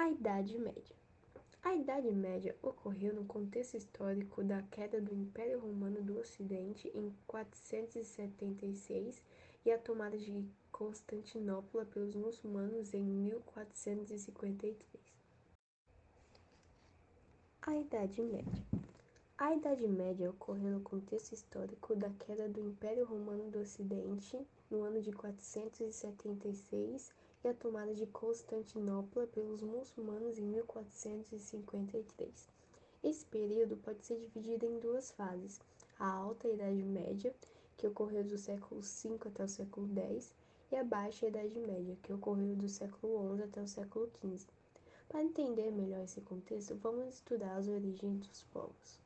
A Idade Média. A Idade Média ocorreu no contexto histórico da queda do Império Romano do Ocidente em 476 e a tomada de Constantinopla pelos muçulmanos em 1453. A Idade Média. A Idade Média ocorreu no contexto histórico da queda do Império Romano do Ocidente no ano de 476 e a tomada de Constantinopla pelos muçulmanos em 1453. Esse período pode ser dividido em duas fases: a Alta Idade Média, que ocorreu do século V até o século X, e a Baixa Idade Média, que ocorreu do século XI até o século XV. Para entender melhor esse contexto, vamos estudar as origens dos povos.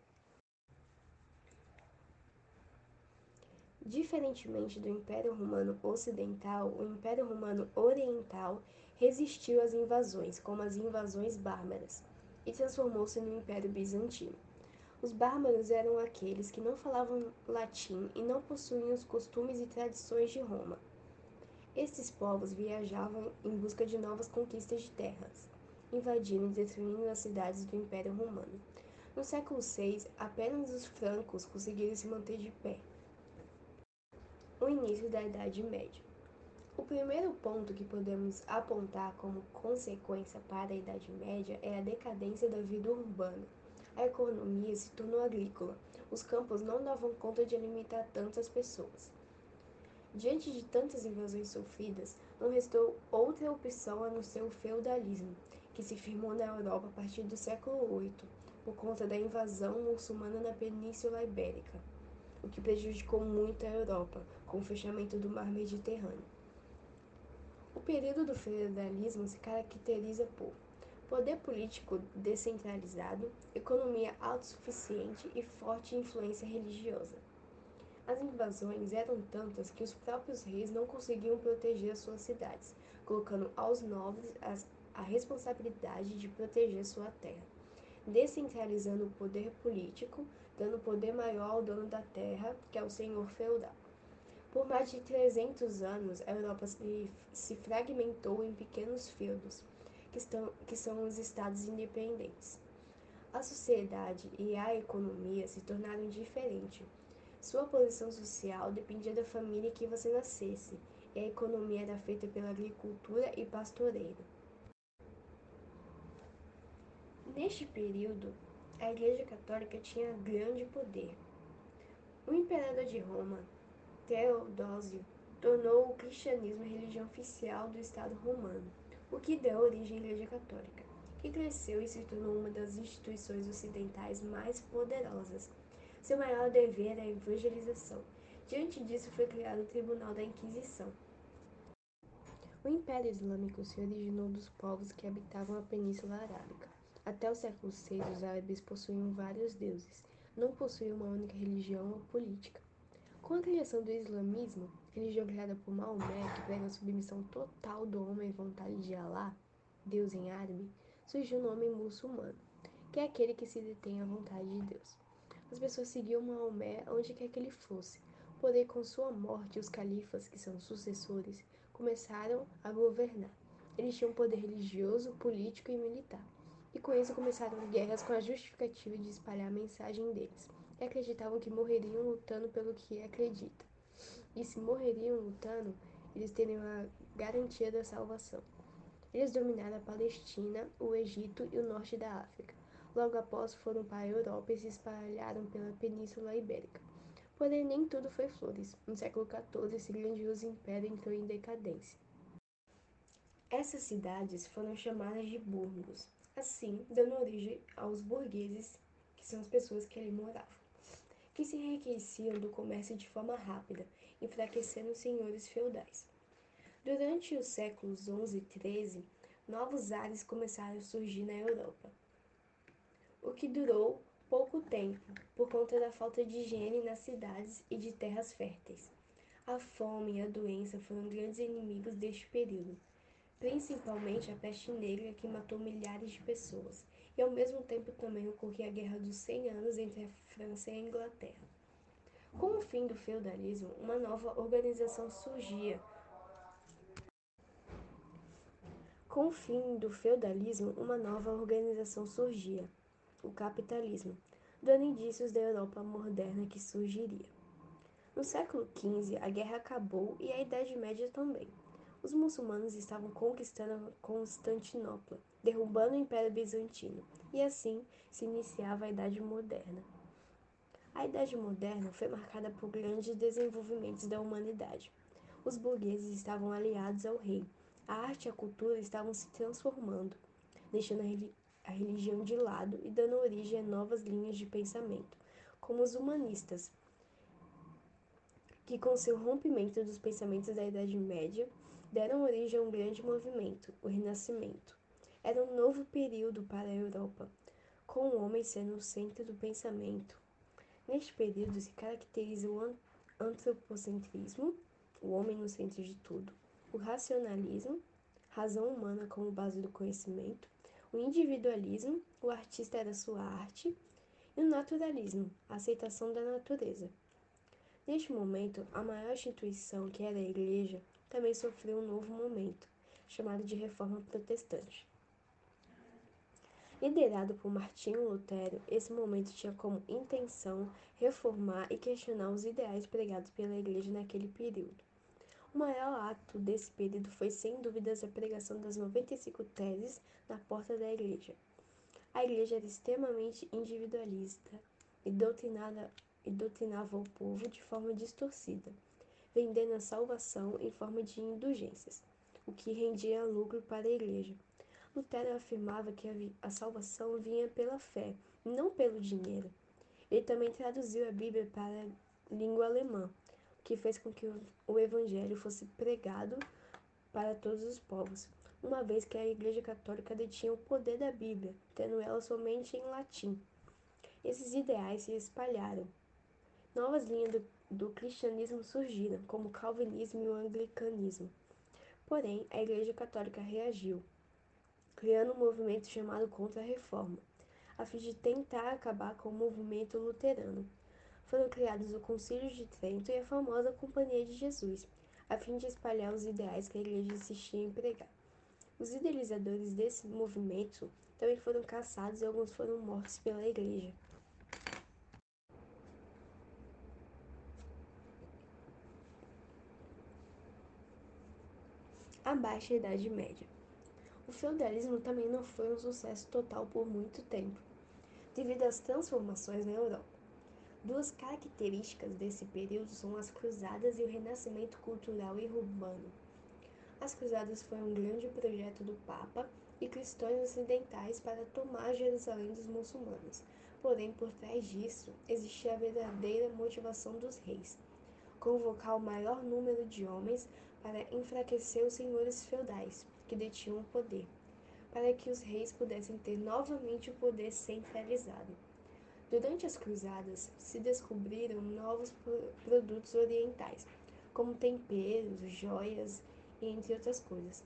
Diferentemente do Império Romano Ocidental, o Império Romano Oriental resistiu às invasões, como as invasões bárbaras, e transformou-se no Império Bizantino. Os bárbaros eram aqueles que não falavam latim e não possuíam os costumes e tradições de Roma. Estes povos viajavam em busca de novas conquistas de terras, invadindo e destruindo as cidades do Império Romano. No século VI, apenas os francos conseguiram se manter de pé o início da Idade Média. O primeiro ponto que podemos apontar como consequência para a Idade Média é a decadência da vida urbana. A economia se tornou agrícola. Os campos não davam conta de alimentar tantas pessoas. Diante de tantas invasões sofridas, não restou outra opção a não ser o feudalismo, que se firmou na Europa a partir do século VIII, por conta da invasão muçulmana na Península Ibérica o que prejudicou muito a Europa, com o fechamento do mar Mediterrâneo. O período do feudalismo se caracteriza por poder político descentralizado, economia autossuficiente e forte influência religiosa. As invasões eram tantas que os próprios reis não conseguiam proteger as suas cidades, colocando aos nobres a responsabilidade de proteger sua terra descentralizando o poder político, dando poder maior ao dono da terra, que é o senhor feudal. Por mais de 300 anos, a Europa se, fragmentou em pequenos feudos, que, estão, que são os estados independentes. A sociedade e a economia se tornaram diferentes. Sua posição social dependia da família que você nascesse, e a economia era feita pela agricultura e pastoreio. Neste período, a Igreja Católica tinha grande poder. O imperador de Roma, Teodósio, tornou o cristianismo a religião oficial do Estado romano, o que deu origem à Igreja Católica, que cresceu e se tornou uma das instituições ocidentais mais poderosas. Seu maior dever era a evangelização. Diante disso foi criado o Tribunal da Inquisição. O Império Islâmico se originou dos povos que habitavam a Península Arábica. Até o século VI, os árabes possuíam vários deuses, não possuíam uma única religião ou política. Com a criação do islamismo, religião criada por Maomé, que prega a submissão total do homem à vontade de Alá, Deus em árabe, surgiu o nome muçulmano, que é aquele que se detém à vontade de Deus. As pessoas seguiam Maomé onde quer que ele fosse, porém com sua morte os califas, que são sucessores, começaram a governar. Eles tinham poder religioso, político e militar e com isso começaram guerras com a justificativa de espalhar a mensagem deles, e acreditavam que morreriam lutando pelo que acredita. E se morreriam lutando, eles teriam a garantia da salvação. Eles dominaram a Palestina, o Egito e o norte da África. Logo após foram para a Europa e se espalharam pela Península Ibérica. Porém, nem tudo foi flores. No século XIV, esse grandioso império entrou em decadência. Essas cidades foram chamadas de burgos, assim dando origem aos burgueses, que são as pessoas que ali moravam, que se enriqueciam do comércio de forma rápida, enfraquecendo os senhores feudais. Durante os séculos XI e XIII, novos ares começaram a surgir na Europa, o que durou pouco tempo, por conta da falta de higiene nas cidades e de terras férteis. A fome e a doença foram grandes inimigos deste período principalmente a peste negra que matou milhares de pessoas, e ao mesmo tempo também ocorria a Guerra dos 100 Anos entre a França e a Inglaterra. Com o fim do feudalismo, uma nova organização surgia. Com o fim do feudalismo, uma nova organização surgia, o capitalismo, dando indícios da Europa moderna que surgiria. No século XV, a guerra acabou e a Idade Média também. Os muçulmanos estavam conquistando Constantinopla, derrubando o Império Bizantino, e assim se iniciava a Idade Moderna. A Idade Moderna foi marcada por grandes desenvolvimentos da humanidade. Os burgueses estavam aliados ao rei, a arte e a cultura estavam se transformando, deixando a religião de lado e dando origem a novas linhas de pensamento, como os humanistas, que com seu rompimento dos pensamentos da Idade Média, deram origem a um grande movimento, o Renascimento. Era um novo período para a Europa, com o homem sendo o centro do pensamento. Neste período se caracteriza o antropocentrismo, o homem no centro de tudo, o racionalismo, razão humana como base do conhecimento, o individualismo, o artista era sua arte, e o naturalismo, a aceitação da natureza. Neste momento, a maior instituição, que era a Igreja, também sofreu um novo momento, chamado de Reforma Protestante. Liderado por Martinho Lutero, esse momento tinha como intenção reformar e questionar os ideais pregados pela Igreja naquele período. O maior ato desse período foi, sem dúvidas, a pregação das 95 teses na porta da igreja. A igreja era extremamente individualista e, doutrinada, e doutrinava o povo de forma distorcida, vendendo a salvação em forma de indulgências, o que rendia lucro para a igreja. Lutero afirmava que a salvação vinha pela fé, não pelo dinheiro. Ele também traduziu a Bíblia para a língua alemã, que fez com que o evangelho fosse pregado para todos os povos, uma vez que a Igreja Católica detinha o poder da Bíblia, tendo ela somente em latim. Esses ideais se espalharam. Novas linhas do, do cristianismo surgiram, como o calvinismo e o anglicanismo. Porém, a Igreja Católica reagiu, criando um movimento chamado Contra-Reforma, a fim de tentar acabar com o movimento luterano foram criados o Concílio de Trento e a famosa Companhia de Jesus, a fim de espalhar os ideais que a igreja insistia em pregar. Os idealizadores desse movimento também foram caçados e alguns foram mortos pela igreja. A Baixa Idade Média. O feudalismo também não foi um sucesso total por muito tempo, devido às transformações na Europa. Duas características desse período são as cruzadas e o renascimento cultural e urbano. As cruzadas foram um grande projeto do Papa e cristãos ocidentais para tomar Jerusalém dos muçulmanos. Porém, por trás disso, existia a verdadeira motivação dos reis: convocar o maior número de homens para enfraquecer os senhores feudais, que detinham o poder, para que os reis pudessem ter novamente o poder centralizado. Durante as cruzadas, se descobriram novos produtos orientais, como temperos, joias entre outras coisas,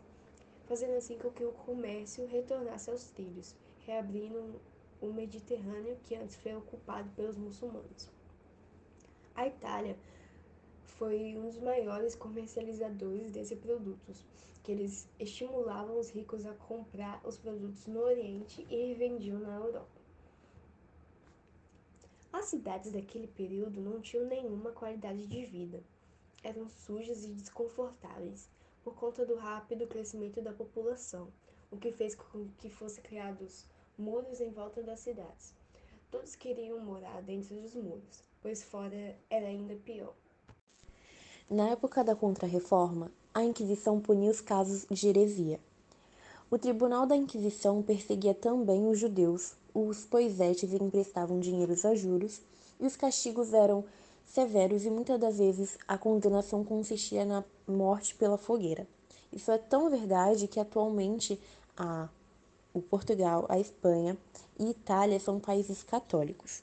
fazendo assim com que o comércio retornasse aos trilhos, reabrindo o Mediterrâneo que antes foi ocupado pelos muçulmanos. A Itália foi um dos maiores comercializadores desses produtos, que eles estimulavam os ricos a comprar os produtos no Oriente e revendiam na Europa. As cidades daquele período não tinham nenhuma qualidade de vida. Eram sujas e desconfortáveis por conta do rápido crescimento da população, o que fez com que fossem criados muros em volta das cidades. Todos queriam morar dentro dos muros, pois fora era ainda pior. Na época da Contra-Reforma, a Inquisição punia os casos de heresia. O Tribunal da Inquisição perseguia também os judeus, os poisetes emprestavam dinheiros a juros e os castigos eram severos e muitas das vezes a condenação consistia na morte pela fogueira. Isso é tão verdade que atualmente a, o Portugal, a Espanha e Itália são países católicos.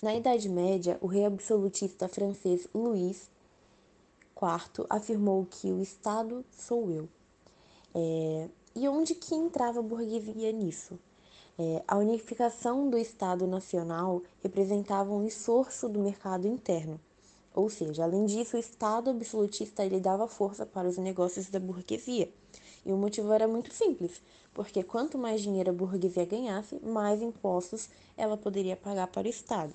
Na Idade Média, o rei absolutista francês Luís IV afirmou que o Estado sou eu. É, e onde que entrava a burguesia nisso? É, a unificação do Estado Nacional representava um esforço do mercado interno, ou seja, além disso, o Estado absolutista ele dava força para os negócios da burguesia, E o motivo era muito simples, porque quanto mais dinheiro a burguesia ganhasse, mais impostos ela poderia pagar para o Estado.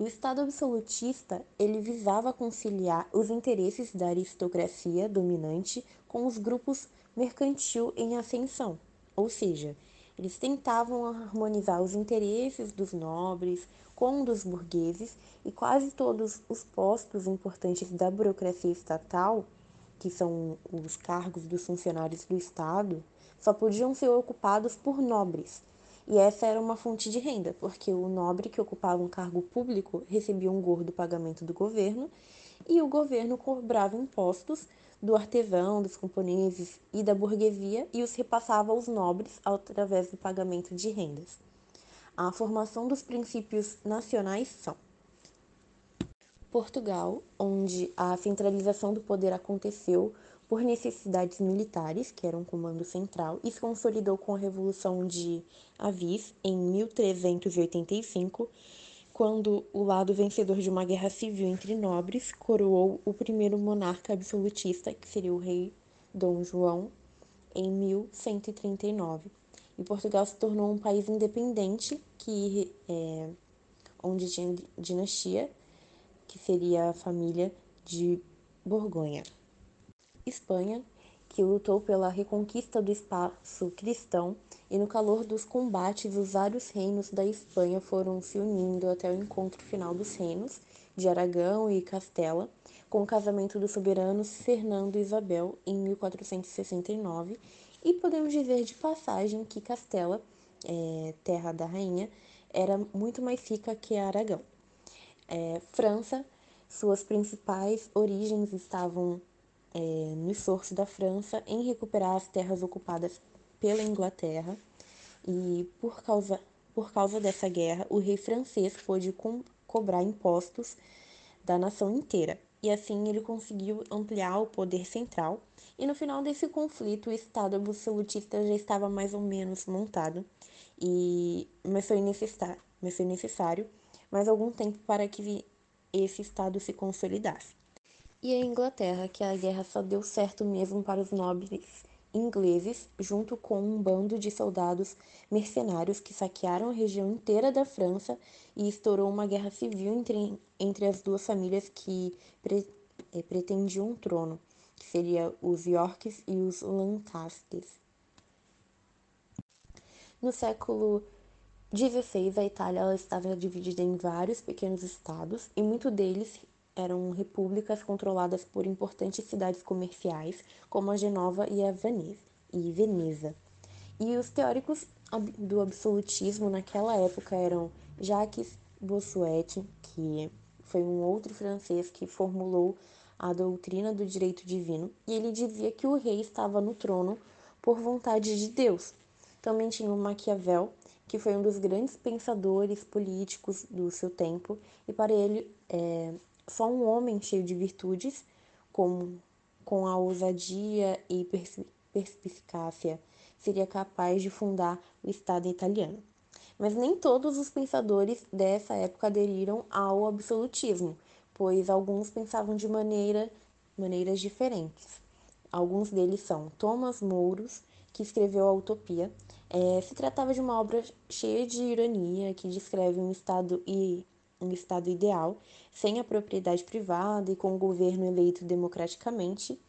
O Estado absolutista, ele visava conciliar os interesses da aristocracia dominante com os grupos mercantil em ascensão, ou seja, eles tentavam harmonizar os interesses dos nobres com dos burgueses e quase todos os postos importantes da burocracia estatal, que são os cargos dos funcionários do Estado, só podiam ser ocupados por nobres. E essa era uma fonte de renda, porque o nobre que ocupava um cargo público recebia um gordo pagamento do governo e o governo cobrava impostos do artesão, dos camponeses e da burguesia e os repassava aos nobres através do pagamento de rendas. A formação dos princípios nacionais são Portugal, onde a centralização do poder aconteceu por necessidades militares, que era um comando central, e se consolidou com a Revolução de Avis em 1385, quando o lado vencedor de uma guerra civil entre nobres coroou o primeiro monarca absolutista, que seria o rei Dom João, em 1139. E Portugal se tornou um país independente, que é, onde tinha dinastia, que seria a família de Borgonha. Espanha, que lutou pela reconquista do espaço cristão e no calor dos combates, os vários reinos da Espanha foram se unindo até o encontro final dos reinos de Aragão e Castela, com o casamento dos soberanos Fernando e Isabel em 1469, e podemos dizer de passagem que Castela, é, terra da rainha, era muito mais rica que Aragão. É, França, suas principais origens estavam é, no esforço da França em recuperar as terras ocupadas pela Inglaterra. E por causa, por causa dessa guerra o rei francês pôde co cobrar impostos da nação inteira. E assim ele conseguiu ampliar o poder central. E no final desse conflito o Estado absolutista já estava mais ou menos montado. E mas foi necessário, mas foi necessário mais algum tempo para que esse Estado se consolidasse. E a Inglaterra, que a guerra só deu certo mesmo para os nobres ingleses, junto com um bando de soldados mercenários que saquearam a região inteira da França e estourou uma guerra civil entre, entre as duas famílias que pre, é, pretendiam o trono, que seria os Yorks e os Lancasters. No século XVI, a Itália estava dividida em vários pequenos estados e muitos deles eram repúblicas controladas por importantes cidades comerciais, como a Genova e a Veneza. E, os teóricos do absolutismo naquela época eram Jacques Bossuet, que foi um outro francês que formulou a doutrina do direito divino, e ele dizia que o rei estava no trono por vontade de Deus. Também tinha o Maquiavel, que foi um dos grandes pensadores políticos do seu tempo, e para ele é, só um homem cheio de virtudes, com, com a ousadia e perspicácia, seria capaz de fundar o Estado italiano. Mas nem todos os pensadores dessa época aderiram ao absolutismo, pois alguns pensavam de maneira, maneiras diferentes. Alguns deles são Thomas Mouros, que escreveu a Utopia. É, se tratava de uma obra cheia de ironia, que descreve um estado e um Estado ideal, sem a propriedade privada e com o governo eleito democraticamente,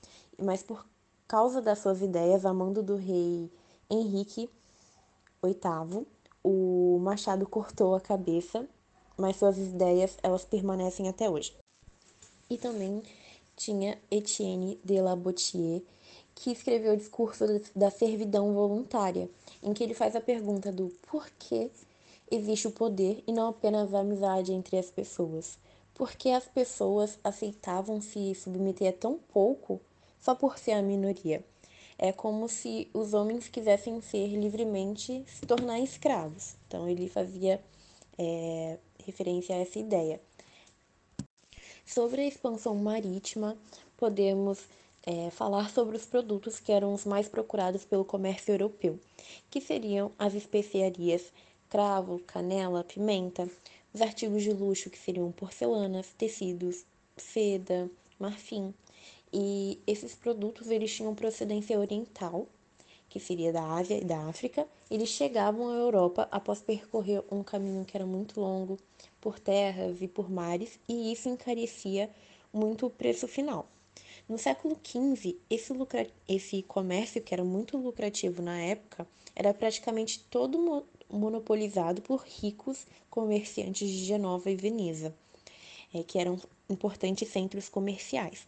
mas por causa das suas ideias, a mando do rei Henrique VIII, o Machado cortou a cabeça, mas suas ideias elas permanecem até hoje. E também tinha Etienne de la Boutier, que escreveu o discurso da servidão voluntária, em que ele faz a pergunta do porquê existe o poder e não apenas a amizade entre as pessoas. Porque as pessoas aceitavam se submeter a tão pouco só por ser a minoria. É como se os homens quisessem ser livremente se tornar escravos. Então ele fazia é, referência a essa ideia. Sobre a expansão marítima, podemos é, falar sobre os produtos que eram os mais procurados pelo comércio europeu, que seriam as especiarias cravo, canela, pimenta, os artigos de luxo que seriam porcelanas, tecidos, seda, marfim. E esses produtos eles tinham procedência oriental, que seria da Ásia e da África. Eles chegavam à Europa após percorrer um caminho que era muito longo por terras e por mares, e isso encarecia muito o preço final. No século XV, esse, lucra... esse comércio, que era muito lucrativo na época, era praticamente todo monopolizado por ricos comerciantes de Genova e Veneza, é, que eram importantes centros comerciais.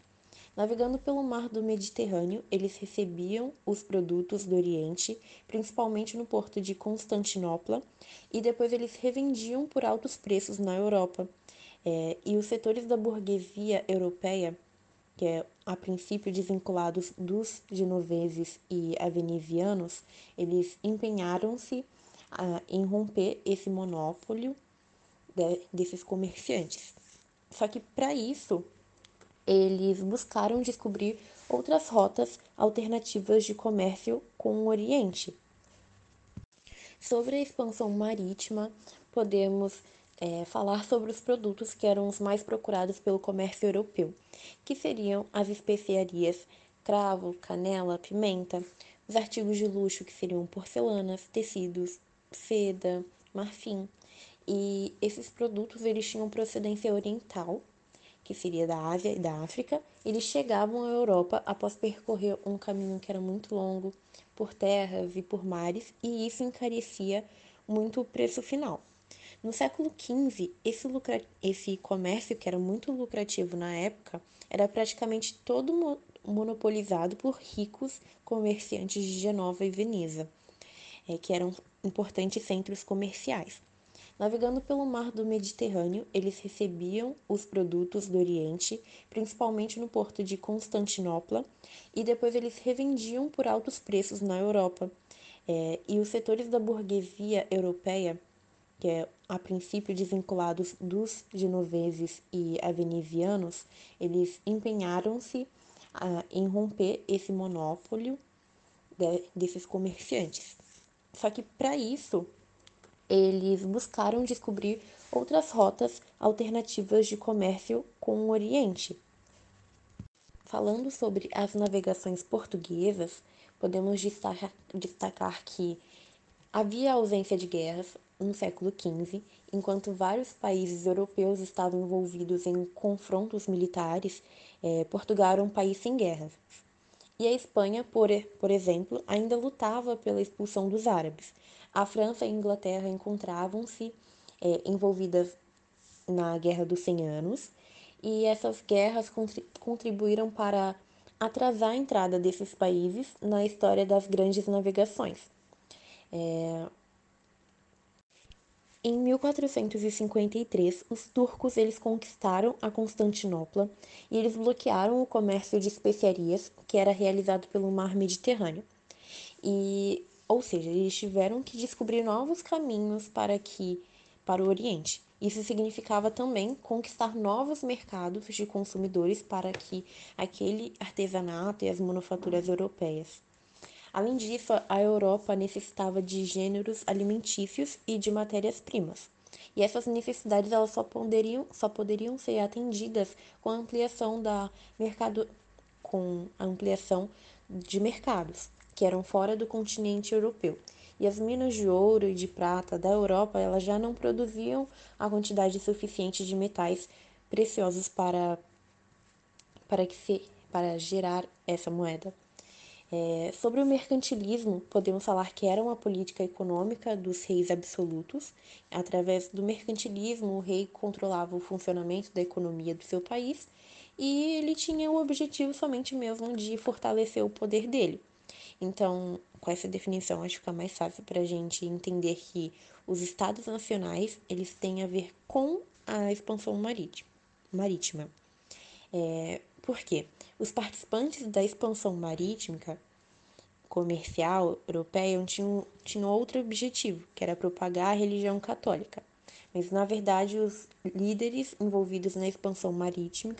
Navegando pelo mar do Mediterrâneo, eles recebiam os produtos do Oriente, principalmente no porto de Constantinopla, e depois eles revendiam por altos preços na Europa. É, e os setores da burguesia europeia, que é a princípio desvinculados dos genoveses e avenisianos, eles empenharam-se em romper esse monopólio de, desses comerciantes. Só que para isso eles buscaram descobrir outras rotas alternativas de comércio com o Oriente. Sobre a expansão marítima, podemos é, falar sobre os produtos que eram os mais procurados pelo comércio europeu, que seriam as especiarias cravo, canela, pimenta, os artigos de luxo, que seriam porcelanas, tecidos, seda, marfim. E esses produtos eles tinham procedência oriental, que seria da Ásia e da África, eles chegavam à Europa após percorrer um caminho que era muito longo, por terras e por mares, e isso encarecia muito o preço final. No século XV, esse, lucra... esse comércio, que era muito lucrativo na época, era praticamente todo monopolizado por ricos comerciantes de Genova e Veneza, é, que eram importantes centros comerciais. Navegando pelo mar do Mediterrâneo, eles recebiam os produtos do Oriente, principalmente no porto de Constantinopla, e depois eles revendiam por altos preços na Europa. É, e os setores da burguesia europeia, que é a princípio desvinculados dos genoveses e avenisianos, eles empenharam-se em romper esse monopólio de, desses comerciantes. Só que para isso eles buscaram descobrir outras rotas alternativas de comércio com o Oriente. Falando sobre as navegações portuguesas, podemos destacar, que havia ausência de guerras no século XV, enquanto vários países europeus estavam envolvidos em confrontos militares, eh, Portugal era um país sem guerras. E a Espanha, por, por exemplo, ainda lutava pela expulsão dos árabes, a França e a Inglaterra encontravam-se é, envolvidas na Guerra dos 100 Anos e essas guerras contribuíram para atrasar a entrada desses países na história das grandes navegações. É... Em 1453, os turcos eles conquistaram a Constantinopla e eles bloquearam o comércio de especiarias que era realizado pelo mar Mediterrâneo. E ou seja, eles tiveram que descobrir novos caminhos para que para o Oriente. Isso significava também conquistar novos mercados de consumidores para que aquele artesanato e as manufaturas europeias. Além disso, a Europa necessitava de gêneros alimentícios e de matérias-primas. E essas necessidades elas só poderiam, só poderiam ser atendidas com a ampliação da mercado com a ampliação de mercados que eram fora do continente europeu. E as minas de ouro e de prata da Europa elas já não produziam a quantidade suficiente de metais preciosos para, para, que se, para gerar essa moeda. É, sobre o mercantilismo, podemos falar que era uma política econômica dos reis absolutos. Através do mercantilismo, o rei controlava o funcionamento da economia do seu país e ele tinha o objetivo somente mesmo de fortalecer o poder dele. Então, com essa definição, acho que fica mais fácil para a gente entender que os estados nacionais eles têm a ver com a expansão marítima. É, por quê? Os participantes da expansão marítima comercial europeia tinham, tinham outro objetivo, que era propagar a religião católica. Mas, na verdade, os líderes envolvidos na expansão marítima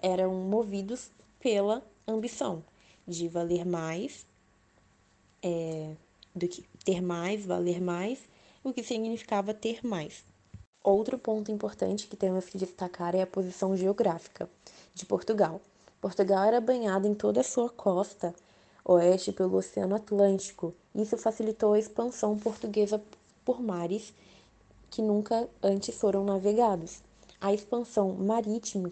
eram movidos pela ambição de valer mais é, do que ter mais, valer mais, o que significava ter mais. Outro ponto importante que temos que destacar é a posição geográfica de Portugal. Portugal era banhado em toda a sua costa oeste pelo Oceano Atlântico. Isso facilitou a expansão portuguesa por mares que nunca antes foram navegados. A expansão marítima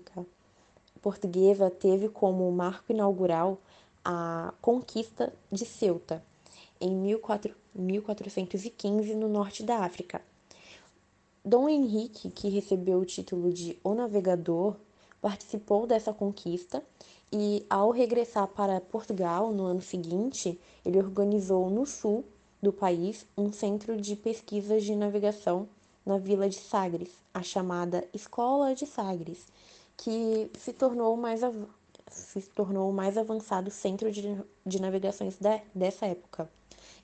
portuguesa teve como marco inaugural a conquista de Ceuta, em 1415, no norte da África. Dom Henrique, que recebeu o título de O Navegador, participou dessa conquista e, ao regressar para Portugal no ano seguinte, ele organizou no sul do país um centro de pesquisas de navegação na vila de Sagres, a chamada Escola de Sagres, que se tornou mais se tornou o mais avançado centro de, de navegações de, dessa época.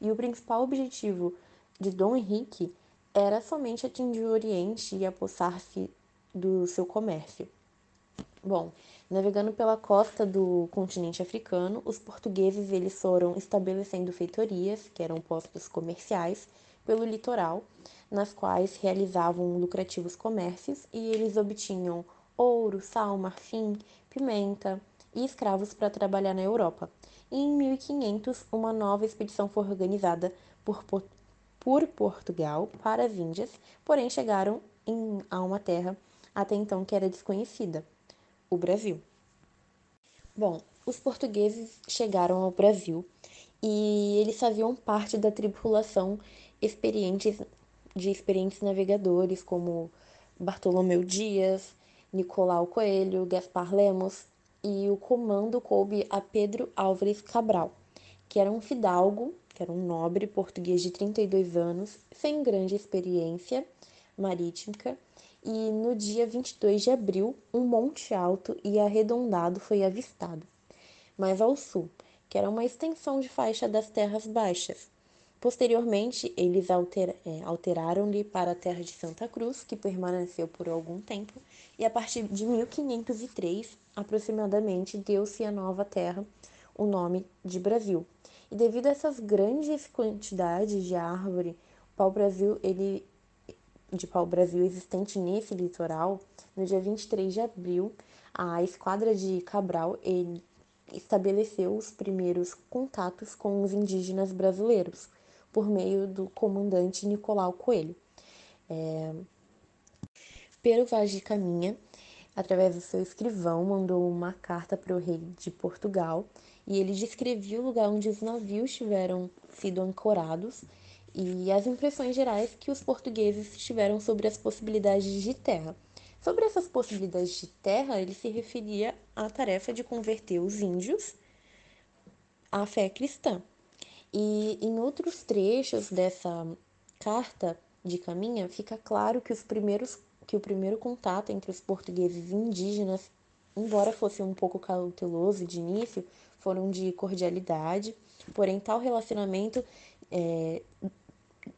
E o principal objetivo de Dom Henrique era somente atingir o Oriente e apossar-se do seu comércio. Bom, navegando pela costa do continente africano, os portugueses eles foram estabelecendo feitorias, que eram postos comerciais, pelo litoral, nas quais realizavam lucrativos comércios e eles obtinham ouro, sal, marfim, pimenta, e escravos para trabalhar na Europa. E em 1500, uma nova expedição foi organizada por, por Portugal para as Índias, porém chegaram em, a uma terra até então que era desconhecida, o Brasil. Bom, os portugueses chegaram ao Brasil e eles faziam parte da tripulação experientes, de experientes navegadores como Bartolomeu Dias, Nicolau Coelho, Gaspar Lemos, e o comando coube a Pedro Álvares Cabral, que era um fidalgo, que era um nobre português de 32 anos, sem grande experiência marítima, e no dia 22 de abril, um monte alto e arredondado foi avistado, mais ao sul, que era uma extensão de faixa das terras baixas. Posteriormente, eles alter, é, alteraram-lhe para a terra de Santa Cruz, que permaneceu por algum tempo, e a partir de 1503, aproximadamente, deu-se à nova terra o nome de Brasil. E devido a essas grandes quantidades de árvore, pau-brasil, ele de pau-brasil existente nesse litoral, no dia 23 de abril, a esquadra de Cabral ele estabeleceu os primeiros contatos com os indígenas brasileiros por meio do comandante Nicolau Coelho. É... Pero Vaz de Caminha, através do seu escrivão, mandou uma carta para o rei de Portugal e ele descrevia o lugar onde os navios tiveram sido ancorados e as impressões gerais que os portugueses tiveram sobre as possibilidades de terra. Sobre essas possibilidades de terra, ele se referia à tarefa de converter os índios à fé cristã. E em outros trechos dessa carta de Caminha, fica claro que os primeiros que o primeiro contato entre os portugueses e indígenas, embora fosse um pouco cauteloso de início, foram de cordialidade, porém tal relacionamento é,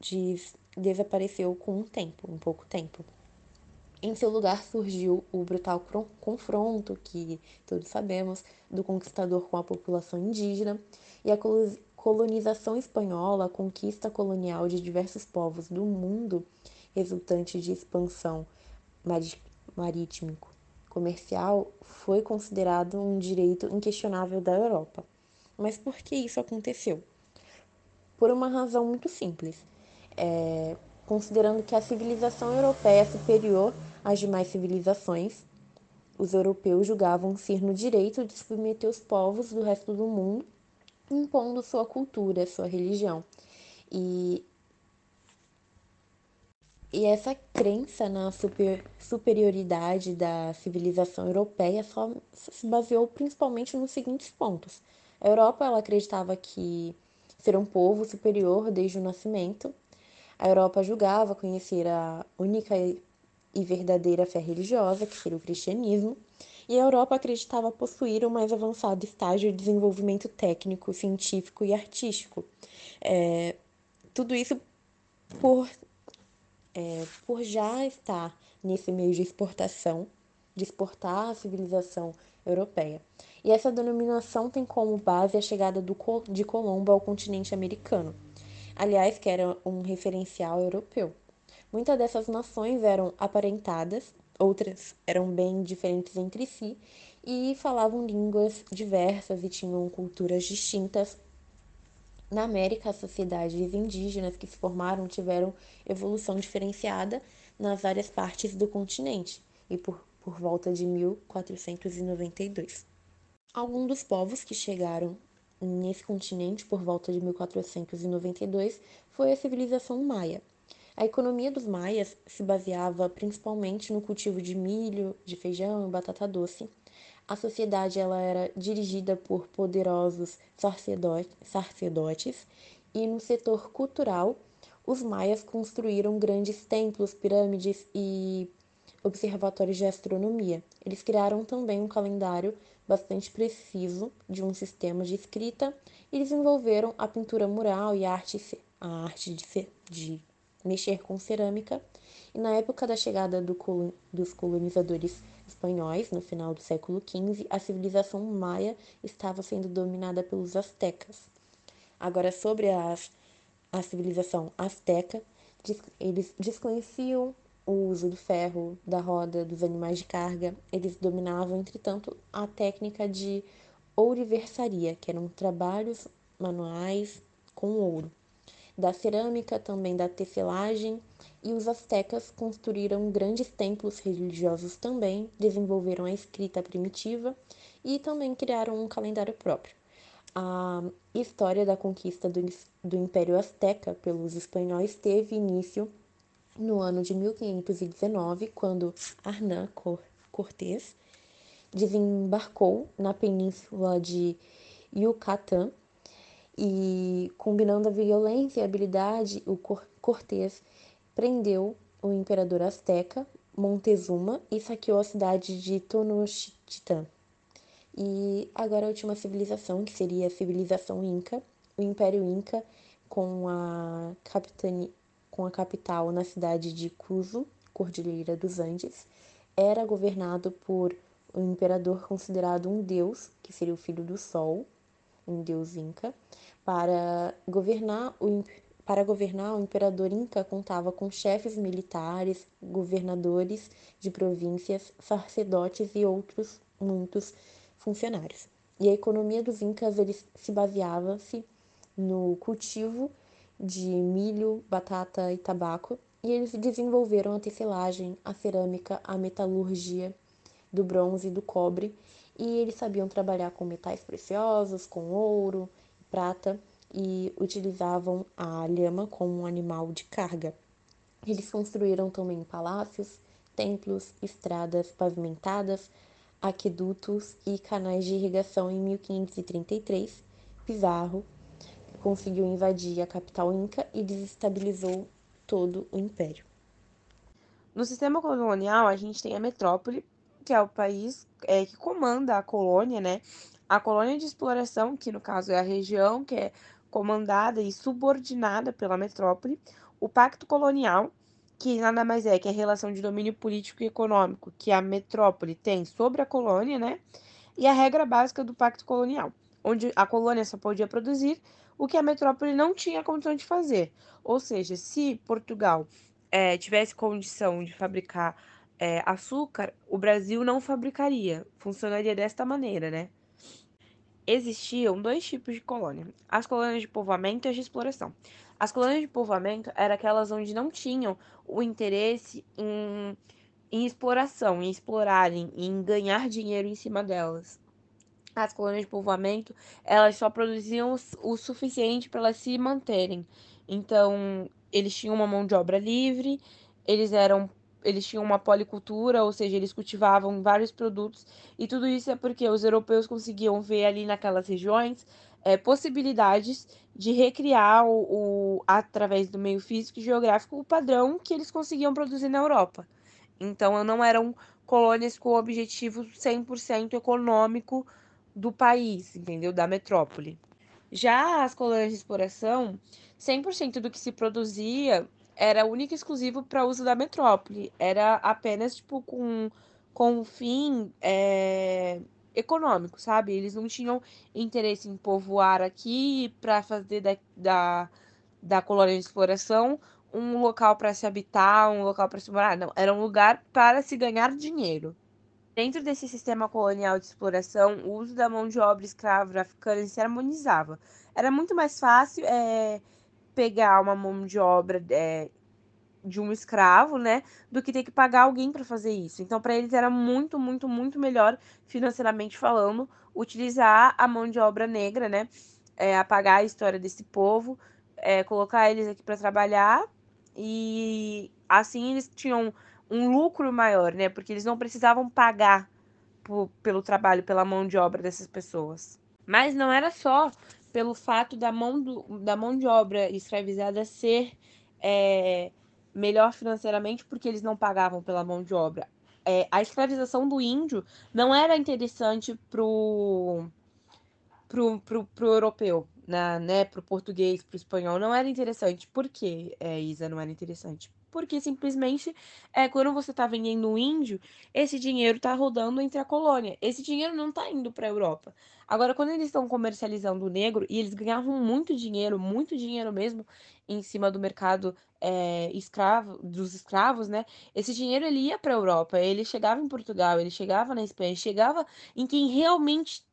de, desapareceu com um tempo, um pouco tempo. Em seu lugar surgiu o brutal confronto, que todos sabemos, do conquistador com a população indígena e a colonização espanhola, a conquista colonial de diversos povos do mundo, resultante de expansão marítimo comercial, foi considerado um direito inquestionável da Europa. Mas por que isso aconteceu? Por uma razão muito simples. É, considerando que a civilização europeia é superior às demais civilizações, os europeus julgavam ser no direito de submeter os povos do resto do mundo impondo sua cultura, sua religião. E, e essa crença na super, superioridade da civilização europeia só se baseou principalmente nos seguintes pontos. A Europa ela acreditava que ser um povo superior desde o nascimento. A Europa julgava conhecer a única e verdadeira fé religiosa, que seria o cristianismo e a Europa acreditava possuir o mais avançado estágio de desenvolvimento técnico, científico e artístico. É, tudo isso por, é, por já estar nesse meio de exportação, de exportar a civilização europeia. E essa denominação tem como base a chegada do, de Colombo ao continente americano, aliás, que era um referencial europeu. Muitas dessas nações eram aparentadas outras eram bem diferentes entre si, e falavam línguas diversas e tinham culturas distintas. Na América, as sociedades indígenas que se formaram tiveram evolução diferenciada nas várias partes do continente e por, por volta de 1492. Alguns dos povos que chegaram nesse continente por volta de 1492 foi a civilização maia. A economia dos maias se baseava principalmente no cultivo de milho, de feijão e batata doce. A sociedade ela era dirigida por poderosos sacerdotes e no setor cultural, os maias construíram grandes templos, pirâmides e observatórios de astronomia. Eles criaram também um calendário bastante preciso de um sistema de escrita e desenvolveram a pintura mural e a arte, a arte de, de mexer com cerâmica, e na época da chegada do, dos colonizadores espanhóis, no final do século XV, a civilização maia estava sendo dominada pelos astecas. Agora, sobre as, a civilização asteca, eles desconheciam o uso do ferro, da roda, dos animais de carga. Eles dominavam, entretanto, a técnica de ouriversaria, que eram trabalhos manuais com ouro da cerâmica, também da tecelagem, e os astecas construíram grandes templos religiosos também, desenvolveram a escrita primitiva e também criaram um calendário próprio. A história da conquista do, do Império Azteca pelos espanhóis teve início no ano de 1519, quando Hernán Cortés desembarcou na península de Yucatán e combinando a violência e a habilidade, o Cortés prendeu o imperador azteca Montezuma e saqueou a cidade de Tenochtitlan. E agora a última civilização, que seria a civilização Inca, o Império Inca, com a, capitani, com a capital na cidade de Cusco, Cordilheira dos Andes, era governado por um imperador considerado um deus, que seria o filho do sol, um deus Inca, para governar o para governar, o imperador Inca contava com chefes militares, governadores de províncias, sacerdotes e outros muitos funcionários. E a economia dos Incas eles se baseava-se no cultivo de milho, batata e tabaco, e eles desenvolveram a tecelagem, a cerâmica, a metalurgia do bronze e do cobre, e eles sabiam trabalhar com metais preciosos, com ouro, prata e utilizavam a lhama como um animal de carga. Eles construíram também palácios, templos, estradas pavimentadas, aquedutos e canais de irrigação em 1533. Pizarro conseguiu invadir a capital inca e desestabilizou todo o império. No sistema colonial, a gente tem a metrópole, que é o país é, que comanda a colônia, né? A colônia de exploração, que no caso é a região que é comandada e subordinada pela metrópole, o pacto colonial, que nada mais é que a relação de domínio político e econômico que a metrópole tem sobre a colônia, né? E a regra básica do pacto colonial, onde a colônia só podia produzir o que a metrópole não tinha condição de fazer. Ou seja, se Portugal é, tivesse condição de fabricar é, açúcar, o Brasil não fabricaria. Funcionaria desta maneira, né? Existiam dois tipos de colônia: as colônias de povoamento e as de exploração. As colônias de povoamento eram aquelas onde não tinham o interesse em, em exploração, em explorarem, em ganhar dinheiro em cima delas. As colônias de povoamento, elas só produziam o suficiente para elas se manterem. Então, eles tinham uma mão de obra livre, eles eram eles tinham uma policultura, ou seja, eles cultivavam vários produtos, e tudo isso é porque os europeus conseguiam ver ali naquelas regiões é, possibilidades de recriar o, o, através do meio físico e geográfico o padrão que eles conseguiam produzir na Europa. Então, não eram colônias com objetivo 100% econômico do país, entendeu? Da metrópole. Já as colônias de exploração, 100% do que se produzia era único e exclusivo para uso da metrópole. Era apenas, tipo, com, com fim é, econômico, sabe? Eles não tinham interesse em povoar aqui para fazer da, da, da colônia de exploração um local para se habitar, um local para se morar. Não, era um lugar para se ganhar dinheiro. Dentro desse sistema colonial de exploração, o uso da mão de obra escrava africana se harmonizava. Era muito mais fácil é, pegar uma mão de obra é, de um escravo, né, do que ter que pagar alguém para fazer isso. Então, para eles era muito, muito, muito melhor, financeiramente falando, utilizar a mão de obra negra, né, é, apagar a história desse povo, é, colocar eles aqui para trabalhar e assim eles tinham um lucro maior, né, porque eles não precisavam pagar por, pelo trabalho, pela mão de obra dessas pessoas. Mas não era só pelo fato da mão, do, da mão de obra escravizada ser é, melhor financeiramente porque eles não pagavam pela mão de obra. É, a escravização do índio não era interessante pro, pro, pro, pro europeu, na, né, pro português, pro espanhol, não era interessante. Por que, é, Isa, não era interessante? Porque simplesmente, é, quando você está vendendo um índio, esse dinheiro está rodando entre a colônia. Esse dinheiro não está indo para a Europa. Agora, quando eles estão comercializando o negro, e eles ganhavam muito dinheiro, muito dinheiro mesmo, em cima do mercado é, escravo, dos escravos, né? Esse dinheiro ele ia para a Europa, ele chegava em Portugal, ele chegava na Espanha, chegava em quem realmente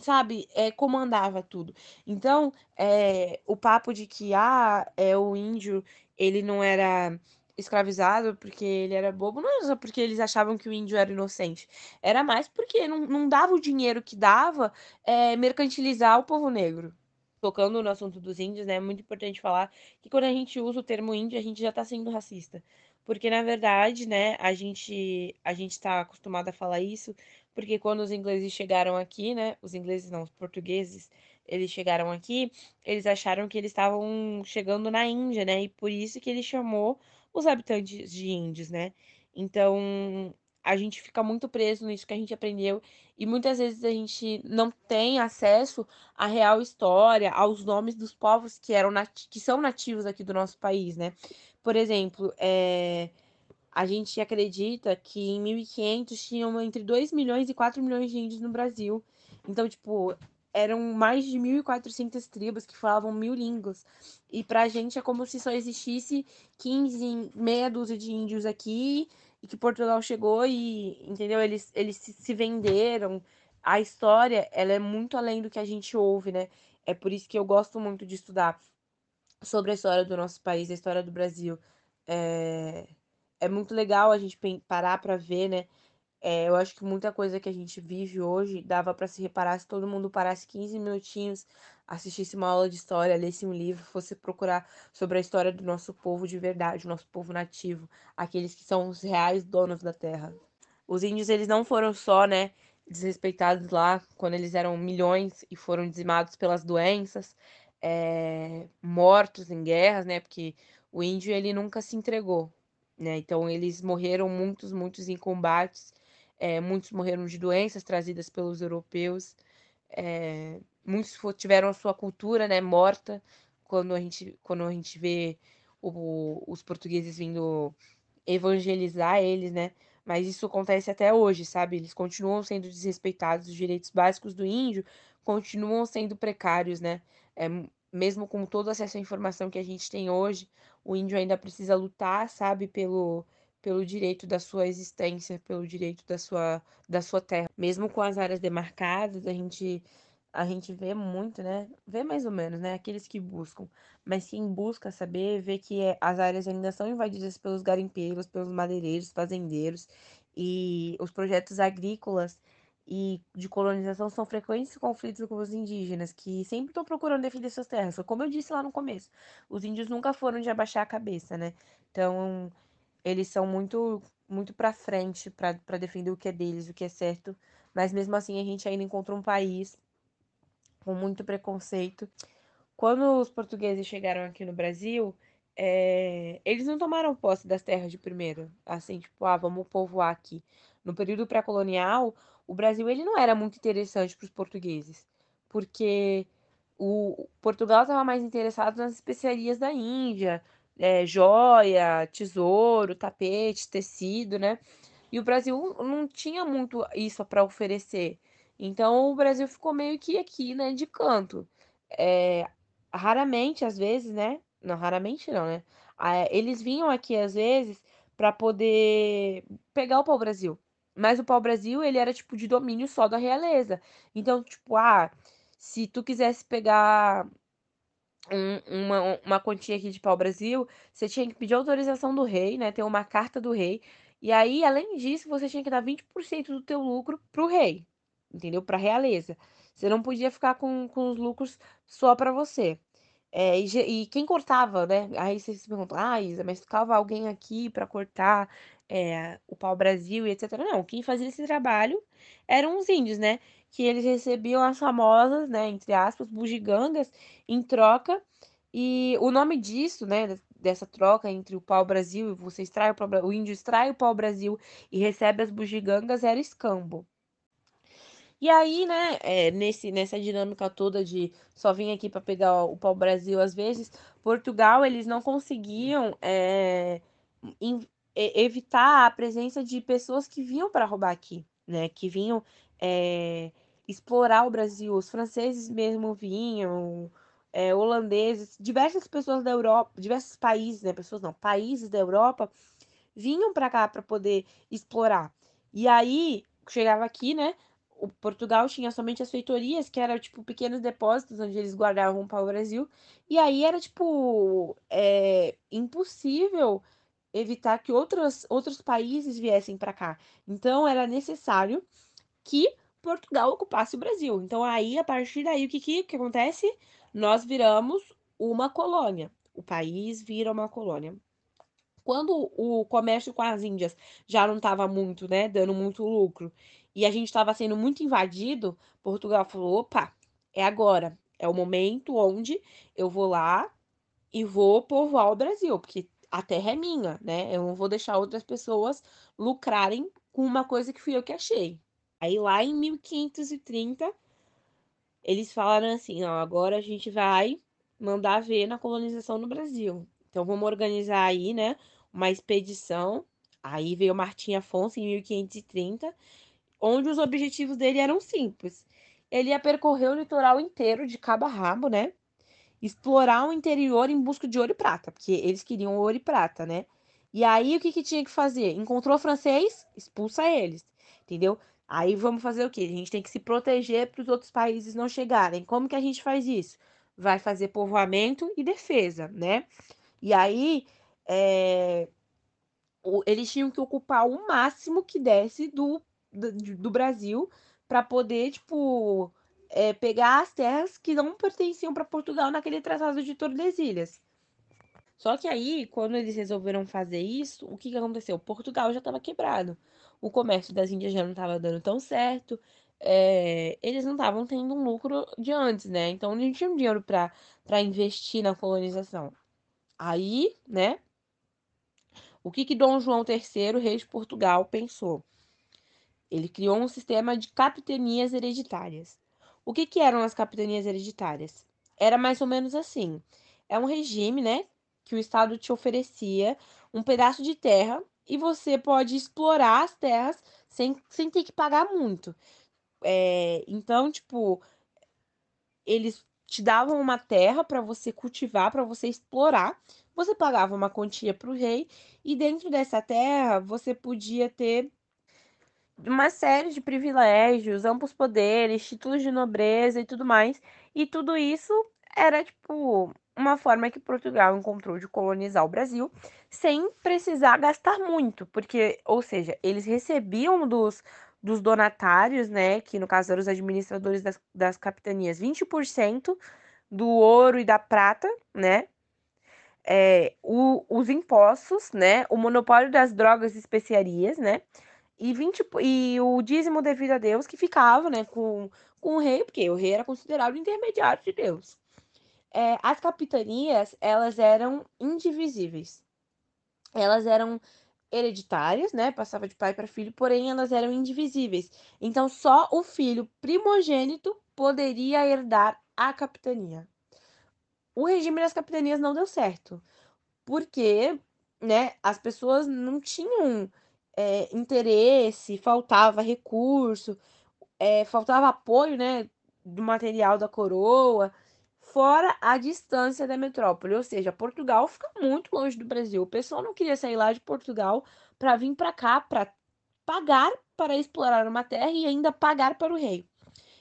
sabe, é, comandava tudo. Então, é, o papo de que ah, é o índio, ele não era escravizado porque ele era bobo, não era só porque eles achavam que o índio era inocente. Era mais porque não, não dava o dinheiro que dava é, mercantilizar o povo negro tocando no assunto dos índios, né, é muito importante falar que quando a gente usa o termo índio, a gente já está sendo racista. Porque, na verdade, né, a gente a gente está acostumado a falar isso, porque quando os ingleses chegaram aqui, né, os ingleses não, os portugueses, eles chegaram aqui, eles acharam que eles estavam chegando na Índia, né, e por isso que ele chamou os habitantes de índios, né. Então, a gente fica muito preso nisso que a gente aprendeu e muitas vezes a gente não tem acesso à real história, aos nomes dos povos que eram que são nativos aqui do nosso país, né? Por exemplo, é... a gente acredita que em 1500 tinham entre 2 milhões e 4 milhões de índios no Brasil. Então, tipo, eram mais de 1.400 tribos que falavam mil línguas. E pra gente é como se só existisse 15, meia dúzia de índios aqui e que Portugal chegou e, entendeu? Eles, eles se venderam. A história, ela é muito além do que a gente ouve, né? É por isso que eu gosto muito de estudar sobre a história do nosso país, a história do Brasil. É, é muito legal a gente parar para ver, né? É, eu acho que muita coisa que a gente vive hoje dava para se reparar se todo mundo parasse 15 minutinhos, assistisse uma aula de história, lesse um livro, fosse procurar sobre a história do nosso povo de verdade, o nosso povo nativo, aqueles que são os reais donos da terra. Os índios, eles não foram só, né, desrespeitados lá quando eles eram milhões e foram dizimados pelas doenças, é, mortos em guerras, né, porque o índio, ele nunca se entregou, né, então eles morreram muitos, muitos em combates, é, muitos morreram de doenças trazidas pelos europeus. É, muitos tiveram a sua cultura né, morta quando a gente, quando a gente vê o, os portugueses vindo evangelizar eles, né? Mas isso acontece até hoje, sabe? Eles continuam sendo desrespeitados, os direitos básicos do índio continuam sendo precários, né? É, mesmo com todo acesso à informação que a gente tem hoje, o índio ainda precisa lutar, sabe, pelo, pelo direito da sua existência, pelo direito da sua, da sua terra. Mesmo com as áreas demarcadas, a gente a gente vê muito, né? Vê mais ou menos, né? Aqueles que buscam. Mas quem busca saber, vê que é, as áreas ainda são invadidas pelos garimpeiros, pelos madeireiros, fazendeiros. E os projetos agrícolas e de colonização são frequentes conflitos com os indígenas, que sempre estão procurando defender suas terras. Como eu disse lá no começo, os índios nunca foram de abaixar a cabeça, né? Então, eles são muito muito para frente para defender o que é deles, o que é certo, mas mesmo assim a gente ainda encontra um país com muito preconceito. Quando os portugueses chegaram aqui no Brasil, é, eles não tomaram posse das terras de primeira, assim, tipo, ah, vamos povoar aqui. No período pré-colonial, o Brasil ele não era muito interessante para os portugueses, porque o Portugal estava mais interessado nas especiarias da Índia, é, joia, tesouro, tapete, tecido, né? E o Brasil não tinha muito isso para oferecer. Então o Brasil ficou meio que aqui, né, de canto. É, raramente, às vezes, né? Não, raramente não, né? Eles vinham aqui às vezes para poder pegar o pau-brasil. Mas o pau-brasil, ele era tipo de domínio só da realeza. Então, tipo, ah, se tu quisesse pegar um, uma, uma quantia aqui de pau-brasil, você tinha que pedir autorização do rei, né? Ter uma carta do rei. E aí, além disso, você tinha que dar 20% do teu lucro pro rei, entendeu? Pra realeza. Você não podia ficar com, com os lucros só para você. É, e, e, quem cortava, né? Aí você se pergunta, ah, Isa, mas ficava alguém aqui para cortar é, o pau-brasil e etc. Não, quem fazia esse trabalho eram os índios, né? Que eles recebiam as famosas, né, entre aspas, bugigangas em troca. E o nome disso, né, dessa troca entre o pau-brasil e você extrai o, o índio extrai o pau-brasil e recebe as bugigangas era escambo. E aí, né, é, nesse, nessa dinâmica toda de só vir aqui para pegar o pau-brasil às vezes, Portugal, eles não conseguiam é, evitar a presença de pessoas que vinham para roubar aqui, né, que vinham é, explorar o Brasil. Os franceses mesmo vinham, é, holandeses, diversas pessoas da Europa, diversos países, né, pessoas não, países da Europa vinham para cá para poder explorar. E aí chegava aqui, né? O Portugal tinha somente as feitorias, que eram tipo pequenos depósitos onde eles guardavam para o Brasil. E aí era tipo é, impossível evitar que outros, outros países viessem para cá. Então era necessário que Portugal ocupasse o Brasil. Então aí, a partir daí, o que, que, que acontece? Nós viramos uma colônia. O país vira uma colônia. Quando o comércio com as Índias já não estava muito, né, dando muito lucro, e a gente estava sendo muito invadido, Portugal falou: opa, é agora, é o momento onde eu vou lá e vou povoar o Brasil, porque a terra é minha, né? Eu não vou deixar outras pessoas lucrarem com uma coisa que fui eu que achei. Aí lá em 1530, eles falaram assim, ó, agora a gente vai mandar ver na colonização no Brasil. Então vamos organizar aí, né, uma expedição. Aí veio Martim Afonso em 1530, onde os objetivos dele eram simples. Ele ia percorrer o litoral inteiro de cabo a rabo, né? Explorar o interior em busca de ouro e prata, porque eles queriam ouro e prata, né? E aí o que, que tinha que fazer? Encontrou francês, expulsa eles, entendeu? Aí vamos fazer o quê? A gente tem que se proteger para os outros países não chegarem. Como que a gente faz isso? Vai fazer povoamento e defesa, né? E aí é, eles tinham que ocupar o máximo que desse do, do, Brasil para poder, tipo, é, pegar as terras que não pertenciam para Portugal naquele tratado de Tordesilhas. Só que aí, quando eles resolveram fazer isso, o que, que aconteceu? Portugal já estava quebrado o comércio das Índias já não estava dando tão certo, é, eles não estavam tendo um lucro de antes, né? Então não tinham dinheiro para investir na colonização. Aí, né? O que, que Dom João III, rei de Portugal, pensou? Ele criou um sistema de capitanias hereditárias. O que, que eram as capitanias hereditárias? Era mais ou menos assim: é um regime, né, que o Estado te oferecia um pedaço de terra e você pode explorar as terras sem, sem ter que pagar muito. É, então, tipo, eles te davam uma terra para você cultivar, para você explorar. Você pagava uma quantia para o rei e dentro dessa terra você podia ter uma série de privilégios, amplos poderes, títulos de nobreza e tudo mais. E tudo isso era tipo uma forma que Portugal encontrou de colonizar o Brasil sem precisar gastar muito, porque, ou seja, eles recebiam dos, dos donatários, né, que no caso eram os administradores das, das capitanias, 20% do ouro e da prata, né, é, o, os impostos, né, o monopólio das drogas e especiarias, né, e, 20, e o dízimo devido a Deus que ficava, né, com, com o rei, porque o rei era considerado intermediário de Deus é, as capitanias elas eram indivisíveis. Elas eram hereditárias, né? Passava de pai para filho, porém elas eram indivisíveis. Então só o filho primogênito poderia herdar a capitania. O regime das capitanias não deu certo, porque, né? As pessoas não tinham é, interesse, faltava recurso, é, faltava apoio, né? Do material da coroa fora a distância da metrópole, ou seja, Portugal fica muito longe do Brasil. O pessoal não queria sair lá de Portugal para vir para cá para pagar para explorar uma terra e ainda pagar para o rei.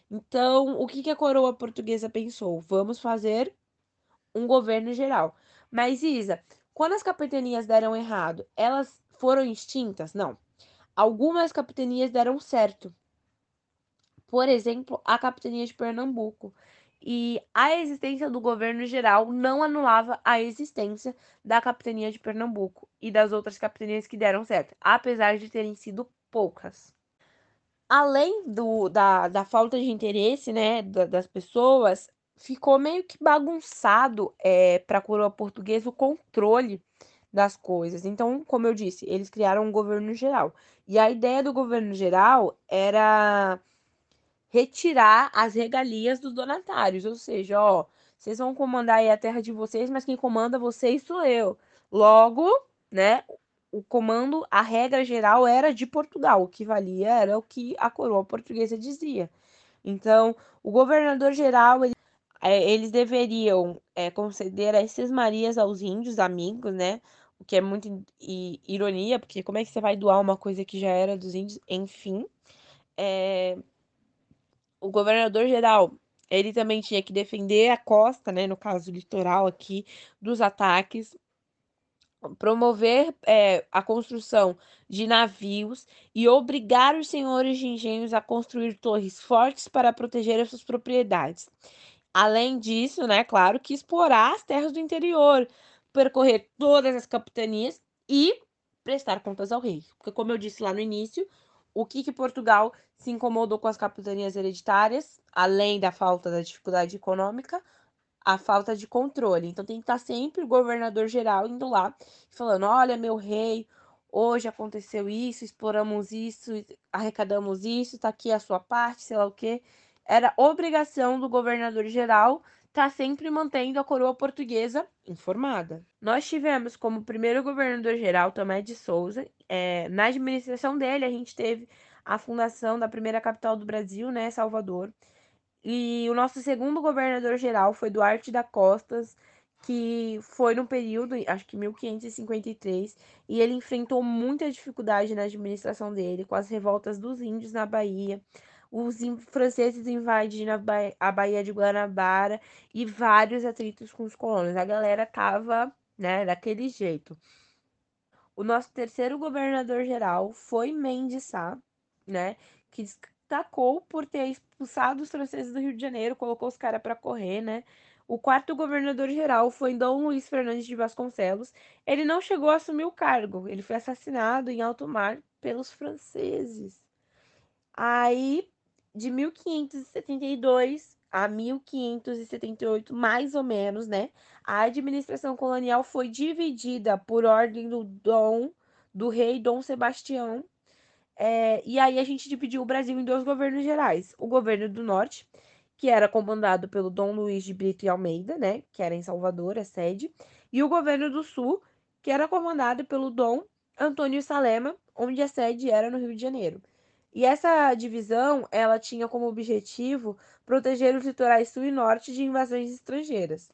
Então, o que, que a coroa portuguesa pensou? Vamos fazer um governo geral. Mas, Isa, quando as capitanias deram errado, elas foram extintas? Não. Algumas capitanias deram certo. Por exemplo, a capitania de Pernambuco. E a existência do governo geral não anulava a existência da capitania de Pernambuco e das outras capitanias que deram certo, apesar de terem sido poucas. Além do, da, da falta de interesse né, das pessoas, ficou meio que bagunçado é, para a coroa portuguesa o controle das coisas. Então, como eu disse, eles criaram um governo geral. E a ideia do governo geral era retirar as regalias dos donatários, ou seja, ó, vocês vão comandar aí a terra de vocês, mas quem comanda vocês sou eu. Logo, né, o comando, a regra geral era de Portugal, o que valia era o que a coroa portuguesa dizia. Então, o governador geral, ele é, eles deveriam é, conceder essas Marias aos índios amigos, né? O que é muito ironia, porque como é que você vai doar uma coisa que já era dos índios? Enfim. É... O governador geral, ele também tinha que defender a costa, né? No caso, o litoral aqui, dos ataques promover é, a construção de navios e obrigar os senhores de engenhos a construir torres fortes para proteger as suas propriedades. Além disso, né, claro que explorar as terras do interior, percorrer todas as capitanias e prestar contas ao rei. Porque, como eu disse lá no início, o que, que Portugal se incomodou com as capitanias hereditárias, além da falta da dificuldade econômica, a falta de controle. Então tem que estar sempre o governador geral indo lá falando: olha, meu rei, hoje aconteceu isso, exploramos isso, arrecadamos isso, tá aqui a sua parte, sei lá o quê era obrigação do governador geral estar tá sempre mantendo a coroa portuguesa informada. Nós tivemos como primeiro governador geral Tomé de Souza. É, na administração dele, a gente teve a fundação da primeira capital do Brasil, né, Salvador. E o nosso segundo governador geral foi Duarte da Costas, que foi no período, acho que 1553, e ele enfrentou muita dificuldade na administração dele, com as revoltas dos índios na Bahia, os franceses invadindo a, ba a Baía de Guanabara e vários atritos com os colonos. A galera tava, né, daquele jeito. O nosso terceiro governador-geral foi Mendes Sá, né, que destacou por ter expulsado os franceses do Rio de Janeiro, colocou os caras para correr, né? O quarto governador-geral foi Dom Luiz Fernandes de Vasconcelos. Ele não chegou a assumir o cargo, ele foi assassinado em alto mar pelos franceses. Aí de 1572 a 1578, mais ou menos, né? A administração colonial foi dividida por ordem do Dom, do rei Dom Sebastião. É, e aí a gente dividiu o Brasil em dois governos gerais. O governo do norte, que era comandado pelo Dom Luiz de Brito e Almeida, né? Que era em Salvador, a sede. E o governo do sul, que era comandado pelo Dom Antônio Salema, onde a sede era no Rio de Janeiro. E essa divisão, ela tinha como objetivo proteger os litorais sul e norte de invasões estrangeiras.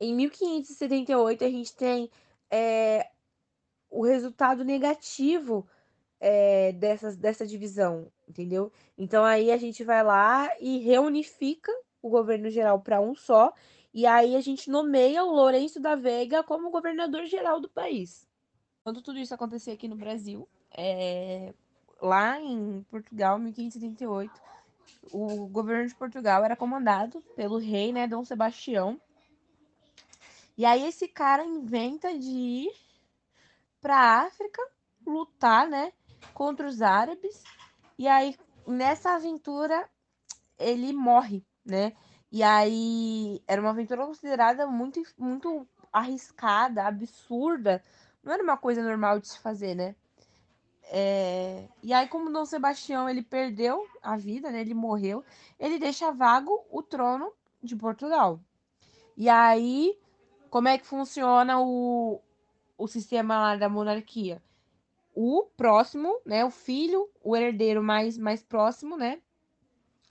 Em 1578, a gente tem é, o resultado negativo é, dessas, dessa divisão, entendeu? Então aí a gente vai lá e reunifica o governo geral para um só, e aí a gente nomeia o Lourenço da Veiga como governador geral do país. Quando tudo isso acontecer aqui no Brasil, é, lá em Portugal, 1538, o governo de Portugal era comandado pelo rei, né, Dom Sebastião. E aí esse cara inventa de ir para África lutar, né, contra os árabes. E aí nessa aventura ele morre, né? E aí era uma aventura considerada muito muito arriscada, absurda. Não era uma coisa normal de se fazer, né? É... E aí, como Dom Sebastião ele perdeu a vida, né? Ele morreu, ele deixa vago o trono de Portugal. E aí, como é que funciona o, o sistema lá da monarquia? O próximo, né? O filho, o herdeiro mais, mais próximo, né?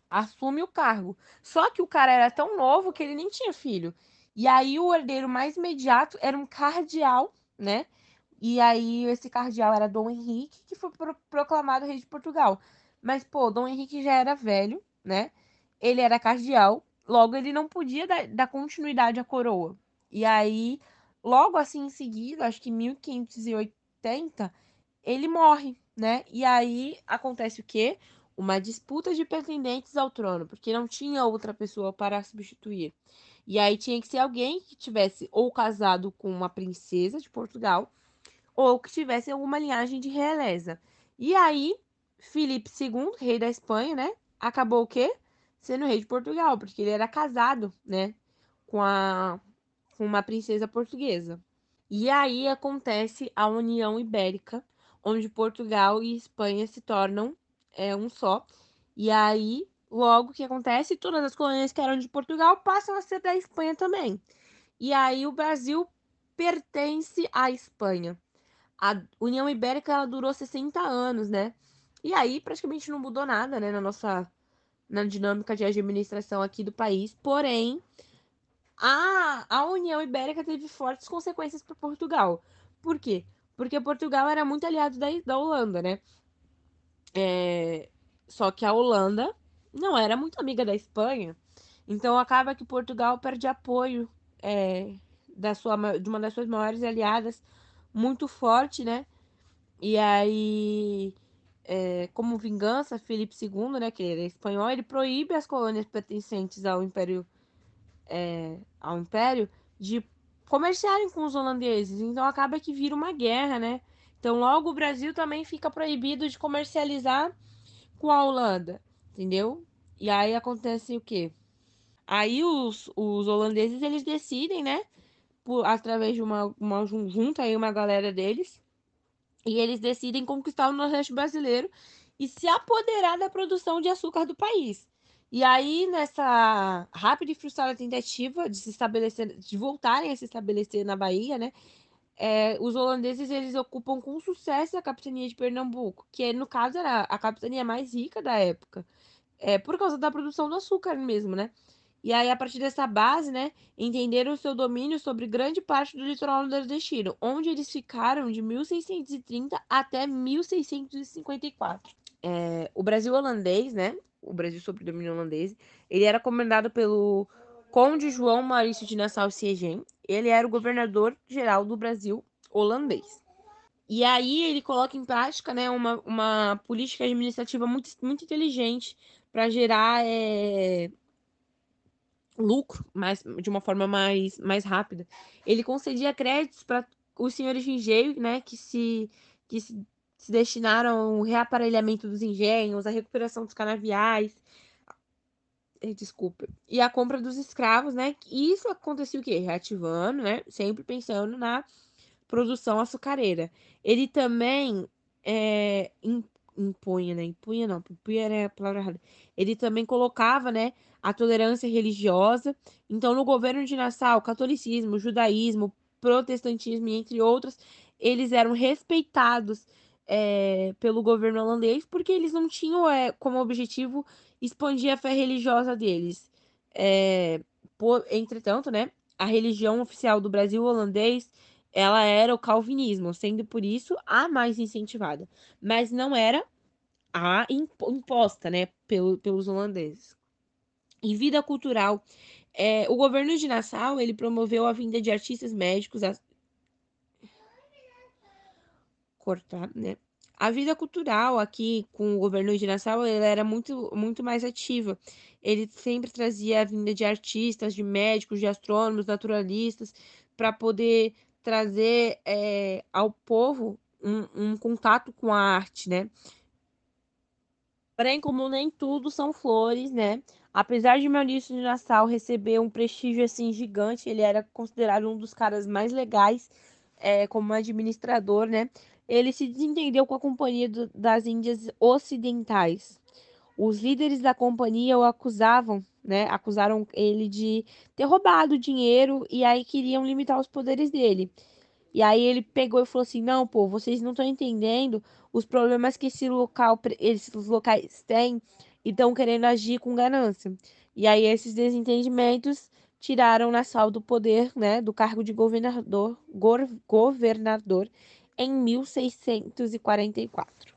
Assume o cargo. Só que o cara era tão novo que ele nem tinha filho. E aí o herdeiro mais imediato era um cardeal, né? E aí esse cardeal era Dom Henrique, que foi pro proclamado rei de Portugal. Mas, pô, Dom Henrique já era velho, né? Ele era cardeal, logo ele não podia dar, dar continuidade à coroa. E aí, logo assim em seguida, acho que 1580, ele morre, né? E aí acontece o quê? Uma disputa de pretendentes ao trono, porque não tinha outra pessoa para substituir. E aí tinha que ser alguém que tivesse ou casado com uma princesa de Portugal, ou que tivesse alguma linhagem de realeza. E aí, Filipe II, rei da Espanha, né? Acabou o quê? Sendo rei de Portugal, porque ele era casado, né? Com, a, com uma princesa portuguesa. E aí acontece a União Ibérica, onde Portugal e Espanha se tornam é, um só. E aí, logo que acontece, todas as colônias que eram de Portugal passam a ser da Espanha também. E aí o Brasil pertence à Espanha. A União Ibérica ela durou 60 anos, né? E aí praticamente não mudou nada, né, na nossa na dinâmica de administração aqui do país. Porém, a, a União Ibérica teve fortes consequências para Portugal. Por quê? Porque Portugal era muito aliado da, da Holanda, né? É, só que a Holanda não era muito amiga da Espanha. Então acaba que Portugal perde apoio é, da sua, de uma das suas maiores aliadas, muito forte, né? E aí, é, como vingança, Felipe II, né, que ele é espanhol, ele proíbe as colônias pertencentes ao Império, é, ao Império de comerciarem com os holandeses. Então acaba que vira uma guerra, né? Então logo o Brasil também fica proibido de comercializar com a Holanda, entendeu? E aí acontece o quê? Aí os, os holandeses eles decidem, né? Por, através de uma, uma junta aí, uma galera deles, e eles decidem conquistar o Nordeste brasileiro e se apoderar da produção de açúcar do país. E aí, nessa rápida e frustrada tentativa de se estabelecer, de voltarem a se estabelecer na Bahia, né? É, os holandeses eles ocupam com sucesso a capitania de Pernambuco, que no caso era a capitania mais rica da época, é, por causa da produção do açúcar mesmo, né? E aí, a partir dessa base, né, entenderam o seu domínio sobre grande parte do litoral nordestino, onde eles ficaram de 1630 até 1654. É, o Brasil holandês, né, o Brasil sob domínio holandês, ele era comandado pelo Conde João Maurício de Nassau-Siegen. Ele era o governador geral do Brasil holandês. E aí ele coloca em prática, né, uma, uma política administrativa muito, muito inteligente para gerar é, lucro mais, de uma forma mais, mais rápida. Ele concedia créditos para os senhores de engenho, né, que se, que se, se destinaram ao reaparelhamento dos engenhos, à recuperação dos canaviais, eh, desculpa, e a compra dos escravos, né? E isso acontecia o quê? Reativando, né? Sempre pensando na produção açucareira. Ele também é, impunha, né? Impunha não, impunha era a palavra errada. Ele também colocava, né, a tolerância religiosa. Então, no governo de Nassau, catolicismo, judaísmo, protestantismo, entre outros, eles eram respeitados é, pelo governo holandês porque eles não tinham é, como objetivo expandir a fé religiosa deles. É, por, entretanto, né, a religião oficial do Brasil holandês ela era o calvinismo, sendo por isso a mais incentivada, mas não era a imposta, né, pelo, pelos holandeses. Em vida cultural, é, o governo de Nassau ele promoveu a vinda de artistas médicos, cortar, né? A vida cultural aqui com o governo de Nassau ela era muito, muito mais ativa. Ele sempre trazia a vinda de artistas, de médicos, de astrônomos, naturalistas, para poder trazer é, ao povo um, um contato com a arte, né? Porém, como nem tudo são flores, né? Apesar de Maurício de Nassau receber um prestígio assim gigante, ele era considerado um dos caras mais legais é, como administrador, né? Ele se desentendeu com a Companhia do, das Índias Ocidentais. Os líderes da companhia o acusavam, né? Acusaram ele de ter roubado dinheiro e aí queriam limitar os poderes dele. E aí ele pegou e falou assim: "Não, pô, vocês não estão entendendo os problemas que esse local, esses locais têm e estão querendo agir com ganância". E aí esses desentendimentos tiraram Nassau do poder, né, do cargo de governador, governador, em 1644.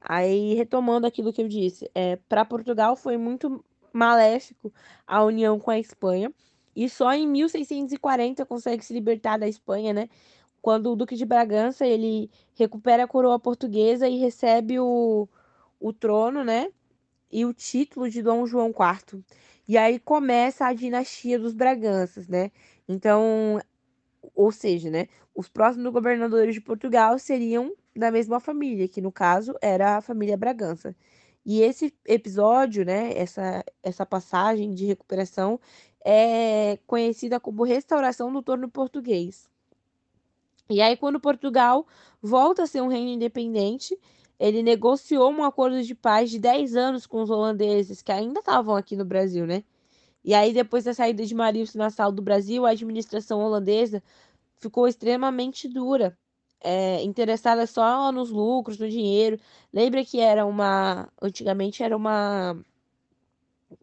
Aí, retomando aquilo que eu disse, é, para Portugal foi muito maléfico a união com a Espanha, e só em 1640 consegue se libertar da Espanha, né? Quando o Duque de Bragança ele recupera a coroa portuguesa e recebe o, o trono, né? E o título de Dom João IV. E aí começa a dinastia dos Braganças, né? Então, ou seja, né, os próximos governadores de Portugal seriam da mesma família, que no caso era a família Bragança. E esse episódio, né, essa, essa passagem de recuperação é conhecida como restauração do torno português. E aí, quando Portugal volta a ser um reino independente, ele negociou um acordo de paz de 10 anos com os holandeses, que ainda estavam aqui no Brasil, né? E aí, depois da saída de Marilson Nassau do Brasil, a administração holandesa ficou extremamente dura, é, interessada só nos lucros, no dinheiro. Lembra que era uma. Antigamente era uma.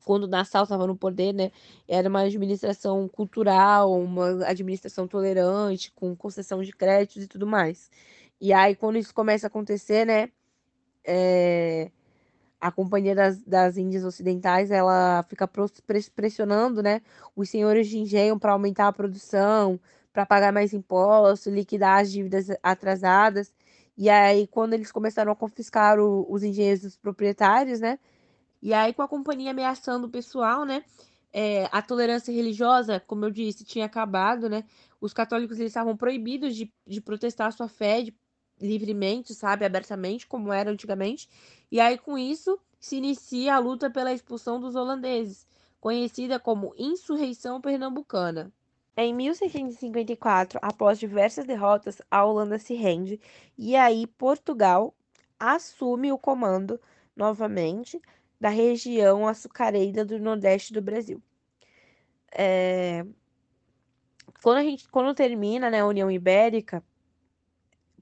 Quando Nassau estava no poder, né? Era uma administração cultural, uma administração tolerante, com concessão de créditos e tudo mais. E aí, quando isso começa a acontecer, né? é, a Companhia das, das Índias Ocidentais ela fica pressionando né, os senhores de engenho para aumentar a produção, para pagar mais impostos, liquidar as dívidas atrasadas. E aí, quando eles começaram a confiscar o, os engenhos dos proprietários, né? E aí, com a companhia ameaçando o pessoal, né? É, a tolerância religiosa, como eu disse, tinha acabado, né? Os católicos eles estavam proibidos de, de protestar a sua fé, de livremente, sabe, abertamente, como era antigamente. E aí, com isso, se inicia a luta pela expulsão dos holandeses, conhecida como Insurreição Pernambucana. Em 1654, após diversas derrotas, a Holanda se rende e aí Portugal assume o comando novamente da região açucareira do Nordeste do Brasil. É... Quando, a gente, quando termina né, a União Ibérica,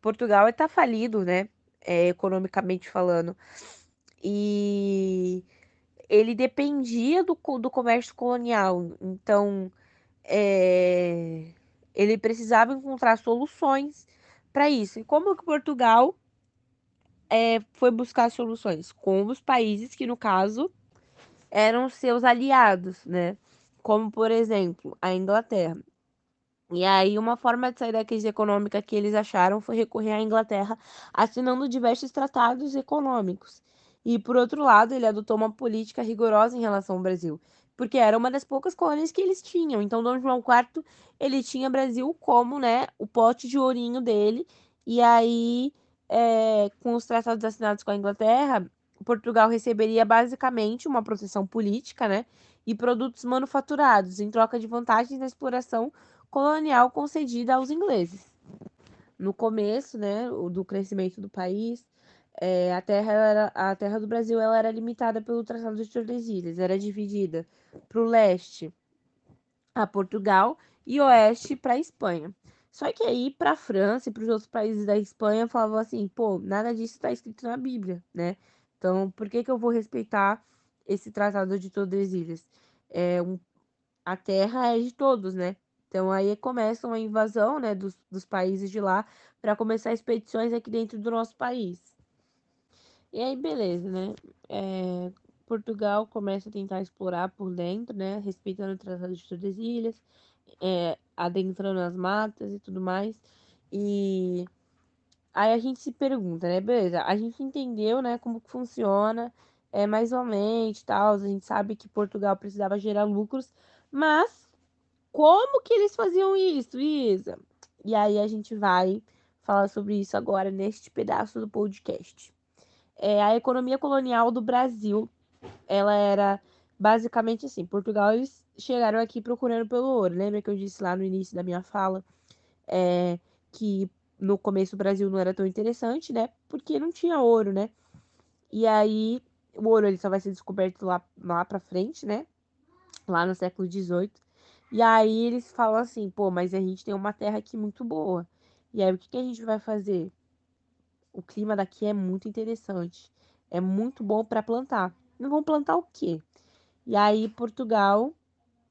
Portugal está falido, né? É, economicamente falando. E ele dependia do, do comércio colonial. Então, é, ele precisava encontrar soluções para isso. E como que Portugal é, foi buscar soluções? Com os países que, no caso, eram seus aliados, né? Como, por exemplo, a Inglaterra. E aí, uma forma de sair da crise econômica que eles acharam foi recorrer à Inglaterra, assinando diversos tratados econômicos. E, por outro lado, ele adotou uma política rigorosa em relação ao Brasil, porque era uma das poucas colônias que eles tinham. Então, Dom João IV, ele tinha Brasil como, né, o pote de ourinho dele. E aí, é, com os tratados assinados com a Inglaterra, Portugal receberia basicamente uma proteção política, né, e produtos manufaturados em troca de vantagens na exploração colonial concedida aos ingleses. No começo, né, do crescimento do país, é, a, terra era, a terra do Brasil ela era limitada pelo Tratado de Tordesilhas, era dividida para o leste a Portugal e oeste para a Espanha. Só que aí para a França e para os outros países da Espanha falavam assim, pô, nada disso está escrito na Bíblia, né? Então por que que eu vou respeitar esse Tratado de Tordesilhas? É um, a terra é de todos, né? Então aí começa uma invasão né, dos, dos países de lá para começar expedições aqui dentro do nosso país. E aí, beleza, né? É, Portugal começa a tentar explorar por dentro, né? Respeitando o Tratado de Tordesilhas, é, adentrando as matas e tudo mais. E aí a gente se pergunta, né? Beleza, a gente entendeu, né, como que funciona, é mais ou menos, tal. A gente sabe que Portugal precisava gerar lucros, mas como que eles faziam isso, Isa? E aí a gente vai falar sobre isso agora neste pedaço do podcast. É, a economia colonial do Brasil, ela era basicamente assim, Portugal eles chegaram aqui procurando pelo ouro. Lembra que eu disse lá no início da minha fala é, que no começo o Brasil não era tão interessante, né? Porque não tinha ouro, né? E aí o ouro ele só vai ser descoberto lá, lá pra frente, né? Lá no século XVIII. E aí eles falam assim, pô, mas a gente tem uma terra aqui muito boa. E aí o que, que a gente vai fazer? O clima daqui é muito interessante. É muito bom para plantar. Não vão plantar o quê? E aí Portugal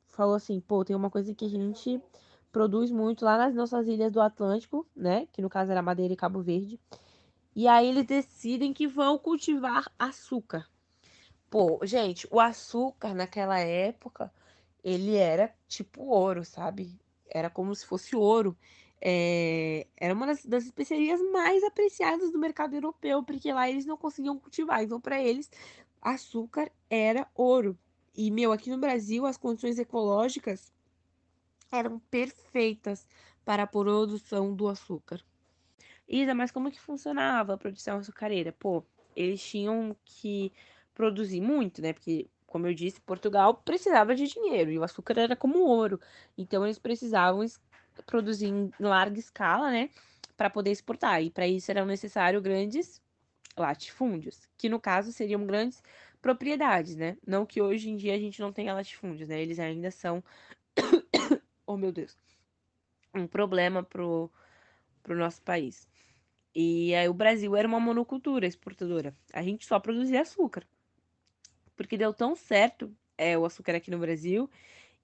falou assim, pô, tem uma coisa que a gente produz muito lá nas nossas ilhas do Atlântico, né? Que no caso era Madeira e Cabo Verde. E aí eles decidem que vão cultivar açúcar. Pô, gente, o açúcar naquela época, ele era tipo ouro, sabe? Era como se fosse ouro. É, era uma das, das especiarias mais apreciadas do mercado europeu, porque lá eles não conseguiam cultivar. Então, para eles, açúcar era ouro. E, meu, aqui no Brasil, as condições ecológicas eram perfeitas para a produção do açúcar. Isa, mas como que funcionava a produção açucareira? Pô, eles tinham que produzir muito, né? Porque, como eu disse, Portugal precisava de dinheiro e o açúcar era como ouro. Então, eles precisavam produzir em larga escala, né? Para poder exportar. E para isso eram necessários grandes latifúndios, que no caso seriam grandes propriedades, né? Não que hoje em dia a gente não tenha latifúndios, né? Eles ainda são oh meu Deus, um problema pro, pro nosso país. E aí o Brasil era uma monocultura exportadora. A gente só produzia açúcar. Porque deu tão certo é, o açúcar aqui no Brasil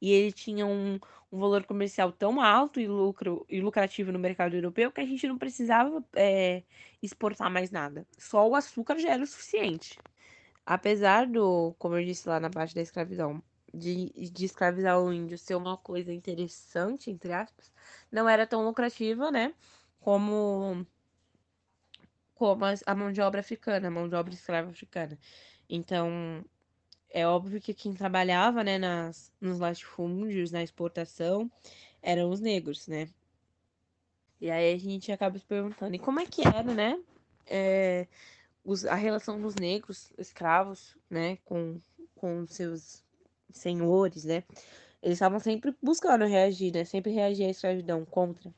e ele tinha um, um valor comercial tão alto e, lucro, e lucrativo no mercado europeu que a gente não precisava é, exportar mais nada. Só o açúcar já era o suficiente. Apesar do, como eu disse lá na parte da escravidão, de, de escravizar o índio ser uma coisa interessante, entre aspas, não era tão lucrativa, né? Como, como a mão de obra africana, a mão de obra escrava africana. Então, é óbvio que quem trabalhava, né, nas, nos latifúndios, na exportação, eram os negros, né? E aí a gente acaba se perguntando, e como é que era, né? É, os, a relação dos negros, escravos, né, com, com seus senhores, né? Eles estavam sempre buscando reagir, né? Sempre reagir à escravidão contra.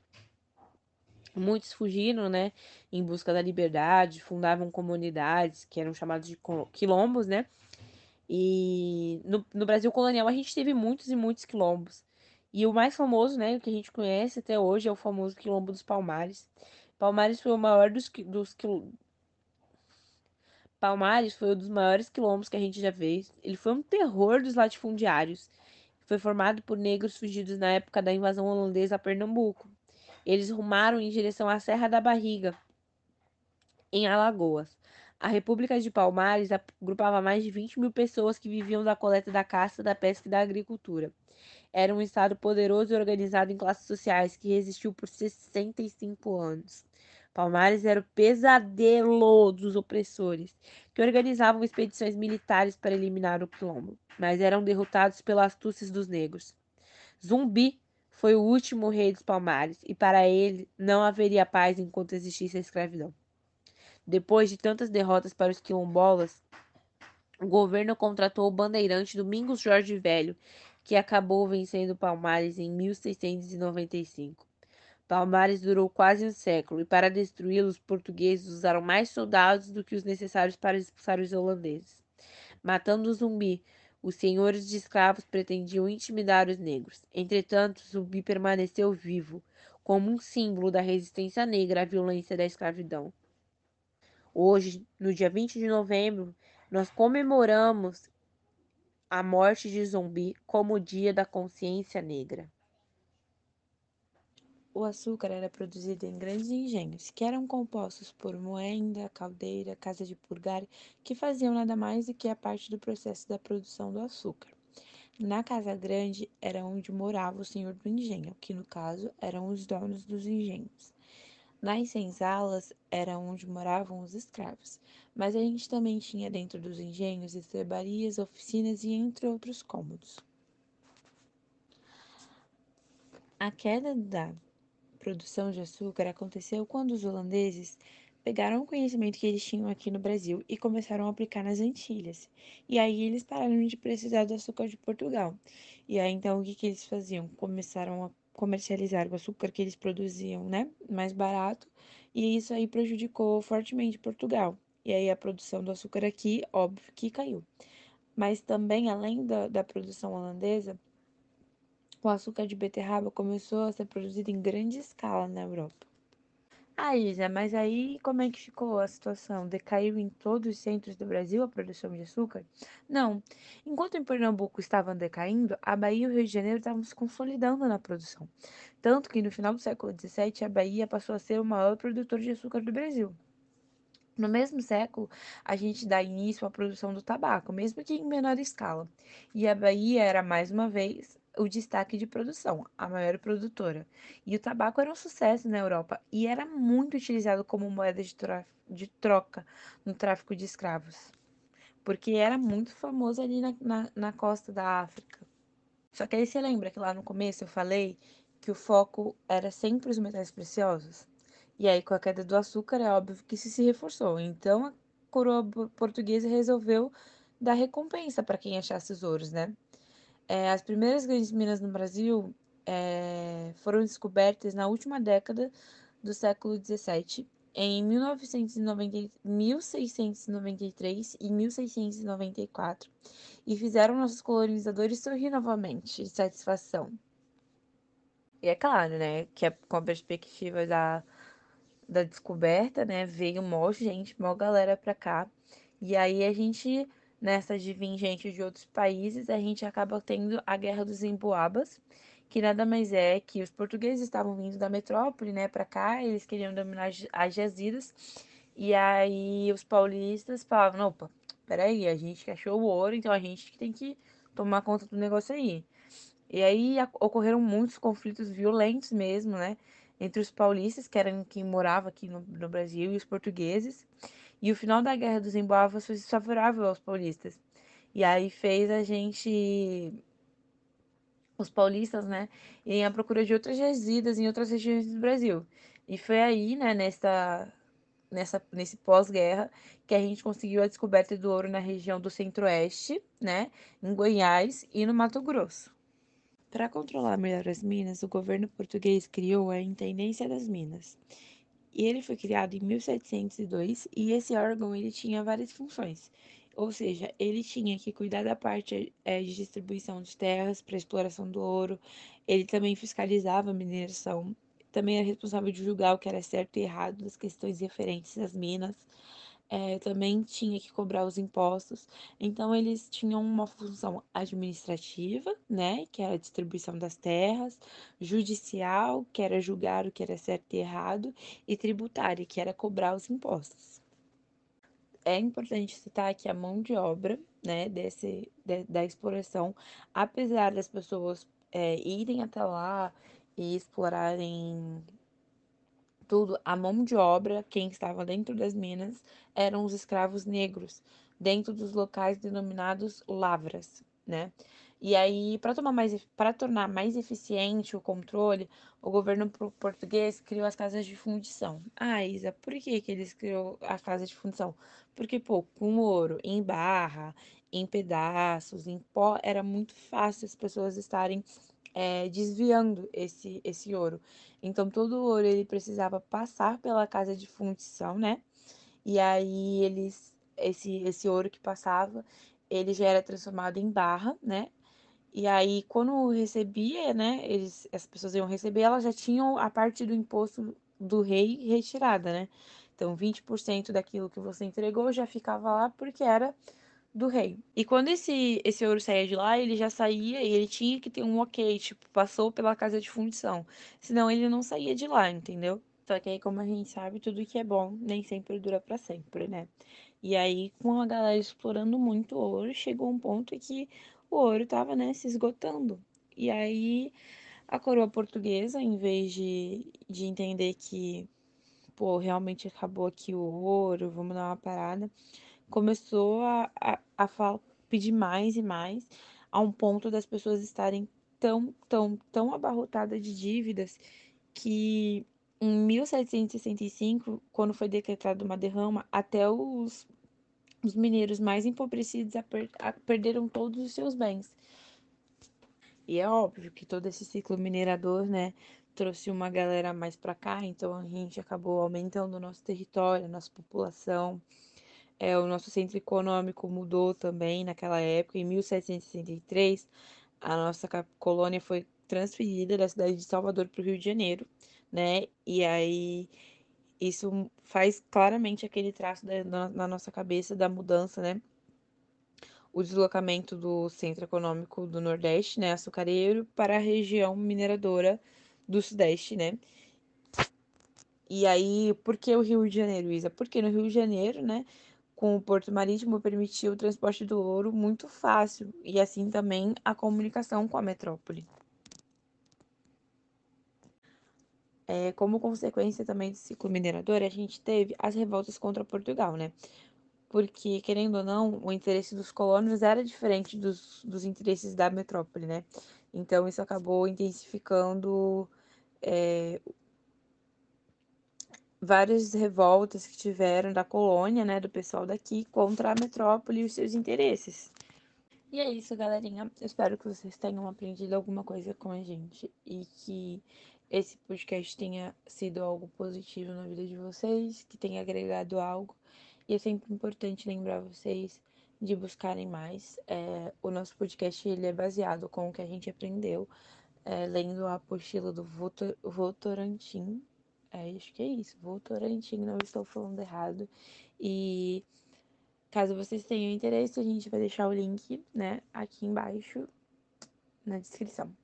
Muitos fugiram, né, em busca da liberdade, fundavam comunidades que eram chamadas de quilombos, né? E no, no Brasil colonial a gente teve muitos e muitos quilombos. E o mais famoso, né, que a gente conhece até hoje é o famoso quilombo dos Palmares. Palmares foi o maior dos, dos, Palmares foi um dos maiores quilombos que a gente já fez. Ele foi um terror dos latifundiários. Foi formado por negros fugidos na época da invasão holandesa a Pernambuco. Eles rumaram em direção à Serra da Barriga, em Alagoas. A República de Palmares agrupava mais de 20 mil pessoas que viviam da coleta da caça, da pesca e da agricultura. Era um estado poderoso e organizado em classes sociais que resistiu por 65 anos. Palmares era o pesadelo dos opressores, que organizavam expedições militares para eliminar o quilombo, mas eram derrotados pelas astúcias dos negros. Zumbi foi o último rei dos Palmares, e para ele não haveria paz enquanto existisse a escravidão. Depois de tantas derrotas para os quilombolas, o governo contratou o bandeirante Domingos Jorge Velho, que acabou vencendo Palmares em 1695. Palmares durou quase um século, e para destruí-lo, os portugueses usaram mais soldados do que os necessários para expulsar os holandeses. Matando o zumbi, os senhores de escravos pretendiam intimidar os negros. Entretanto, zumbi permaneceu vivo, como um símbolo da resistência negra à violência da escravidão. Hoje, no dia 20 de novembro, nós comemoramos a morte de Zumbi como o Dia da Consciência Negra. O açúcar era produzido em grandes engenhos, que eram compostos por moenda, caldeira, casa de purgar, que faziam nada mais do que a parte do processo da produção do açúcar. Na casa grande era onde morava o senhor do engenho, que no caso eram os donos dos engenhos. Nas senzalas era onde moravam os escravos, mas a gente também tinha dentro dos engenhos estrebarias, oficinas e entre outros cômodos. A queda da produção de açúcar aconteceu quando os holandeses pegaram o conhecimento que eles tinham aqui no Brasil e começaram a aplicar nas Antilhas. E aí eles pararam de precisar do açúcar de Portugal. E aí então o que, que eles faziam? Começaram a comercializar o açúcar que eles produziam, né, mais barato, e isso aí prejudicou fortemente Portugal. E aí a produção do açúcar aqui, óbvio que caiu. Mas também, além da, da produção holandesa, o açúcar de beterraba começou a ser produzido em grande escala na Europa. Ah, Isa, mas aí como é que ficou a situação? Decaiu em todos os centros do Brasil a produção de açúcar? Não. Enquanto em Pernambuco estavam decaindo, a Bahia e o Rio de Janeiro estavam se consolidando na produção. Tanto que no final do século XVII, a Bahia passou a ser o maior produtor de açúcar do Brasil. No mesmo século, a gente dá início à produção do tabaco, mesmo que em menor escala. E a Bahia era, mais uma vez, o destaque de produção, a maior produtora. E o tabaco era um sucesso na Europa e era muito utilizado como moeda de, de troca no tráfico de escravos, porque era muito famoso ali na, na, na costa da África. Só que aí você lembra que lá no começo eu falei que o foco era sempre os metais preciosos? E aí, com a queda do açúcar, é óbvio que isso se reforçou. Então, a coroa portuguesa resolveu dar recompensa para quem achasse os ouros, né? É, as primeiras grandes minas no Brasil é, foram descobertas na última década do século XVII, em 1990, 1693 e 1694, e fizeram nossos colonizadores sorrir novamente de satisfação. E é claro, né, que é com a perspectiva da da descoberta, né? Veio mó gente, mó galera pra cá. E aí a gente, nessa de vir gente de outros países, a gente acaba tendo a Guerra dos Emboabas, que nada mais é que os portugueses estavam vindo da metrópole, né, pra cá, eles queriam dominar as jazidas. E aí os paulistas falavam, opa, peraí, a gente que achou o ouro, então a gente que tem que tomar conta do negócio aí. E aí ocorreram muitos conflitos violentos mesmo, né? entre os paulistas, que eram quem morava aqui no, no Brasil, e os portugueses. E o final da Guerra dos Emboabas foi favorável aos paulistas. E aí fez a gente, os paulistas, né, irem à procura de outras residas em outras regiões do Brasil. E foi aí, né, nessa, nessa, nesse pós-guerra, que a gente conseguiu a descoberta do ouro na região do Centro-Oeste, né, em Goiás e no Mato Grosso. Para controlar melhor as minas, o governo português criou a Intendência das Minas. E ele foi criado em 1702 e esse órgão ele tinha várias funções. Ou seja, ele tinha que cuidar da parte é, de distribuição de terras para exploração do ouro, ele também fiscalizava a mineração, também era responsável de julgar o que era certo e errado das questões referentes às minas, é, também tinha que cobrar os impostos. Então, eles tinham uma função administrativa, né, que era a distribuição das terras, judicial, que era julgar o que era certo e errado, e tributária, que era cobrar os impostos. É importante citar que a mão de obra, né, desse, de, da exploração, apesar das pessoas é, irem até lá e explorarem tudo, a mão de obra, quem estava dentro das minas, eram os escravos negros, dentro dos locais denominados lavras, né? E aí, para tomar mais para tornar mais eficiente o controle, o governo português criou as casas de fundição. Ah, Isa, por que que eles criou as casas de fundição? Porque, pô, com ouro em barra, em pedaços, em pó, era muito fácil as pessoas estarem é, desviando esse, esse ouro. Então, todo o ouro ele precisava passar pela casa de fundição, né? E aí, eles, esse, esse ouro que passava, ele já era transformado em barra, né? E aí, quando recebia, né? Eles, as pessoas iam receber, elas já tinham a parte do imposto do rei retirada, né? Então, 20% daquilo que você entregou já ficava lá porque era do rei. E quando esse, esse ouro saía de lá, ele já saía e ele tinha que ter um ok, tipo, passou pela casa de fundição. Senão ele não saía de lá, entendeu? Só que aí, como a gente sabe, tudo que é bom nem sempre dura para sempre, né? E aí, com a galera explorando muito ouro, chegou um ponto em que o ouro tava, né, se esgotando. E aí, a coroa portuguesa, em vez de, de entender que, pô, realmente acabou aqui o ouro, vamos dar uma parada começou a, a, a pedir mais e mais, a um ponto das pessoas estarem tão, tão, tão abarrotadas de dívidas que em 1765, quando foi decretada uma derrama, até os, os mineiros mais empobrecidos a per, a, perderam todos os seus bens. E é óbvio que todo esse ciclo minerador, né, trouxe uma galera mais para cá, então a gente acabou aumentando o nosso território, nossa população. É, o nosso centro econômico mudou também naquela época. Em 1763, a nossa colônia foi transferida da cidade de Salvador para o Rio de Janeiro, né? E aí Isso faz claramente aquele traço da, na, na nossa cabeça da mudança, né? O deslocamento do centro econômico do Nordeste, né, açucareiro, para a região mineradora do Sudeste, né? E aí, por que o Rio de Janeiro, Isa? Porque no Rio de Janeiro, né, com o Porto Marítimo permitiu o transporte do ouro muito fácil e assim também a comunicação com a metrópole. É, como consequência também do ciclo minerador, a gente teve as revoltas contra Portugal, né? Porque, querendo ou não, o interesse dos colonos era diferente dos, dos interesses da metrópole, né? Então, isso acabou intensificando é, várias revoltas que tiveram da colônia, né, do pessoal daqui, contra a metrópole e os seus interesses. E é isso, galerinha. Eu espero que vocês tenham aprendido alguma coisa com a gente e que esse podcast tenha sido algo positivo na vida de vocês, que tenha agregado algo. E é sempre importante lembrar vocês de buscarem mais. É, o nosso podcast ele é baseado com o que a gente aprendeu é, lendo a apostila do Votorantim. É, acho que é isso, Votorantim, não estou falando errado. E caso vocês tenham interesse, a gente vai deixar o link né, aqui embaixo na descrição.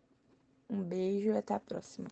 Um beijo e até a próxima.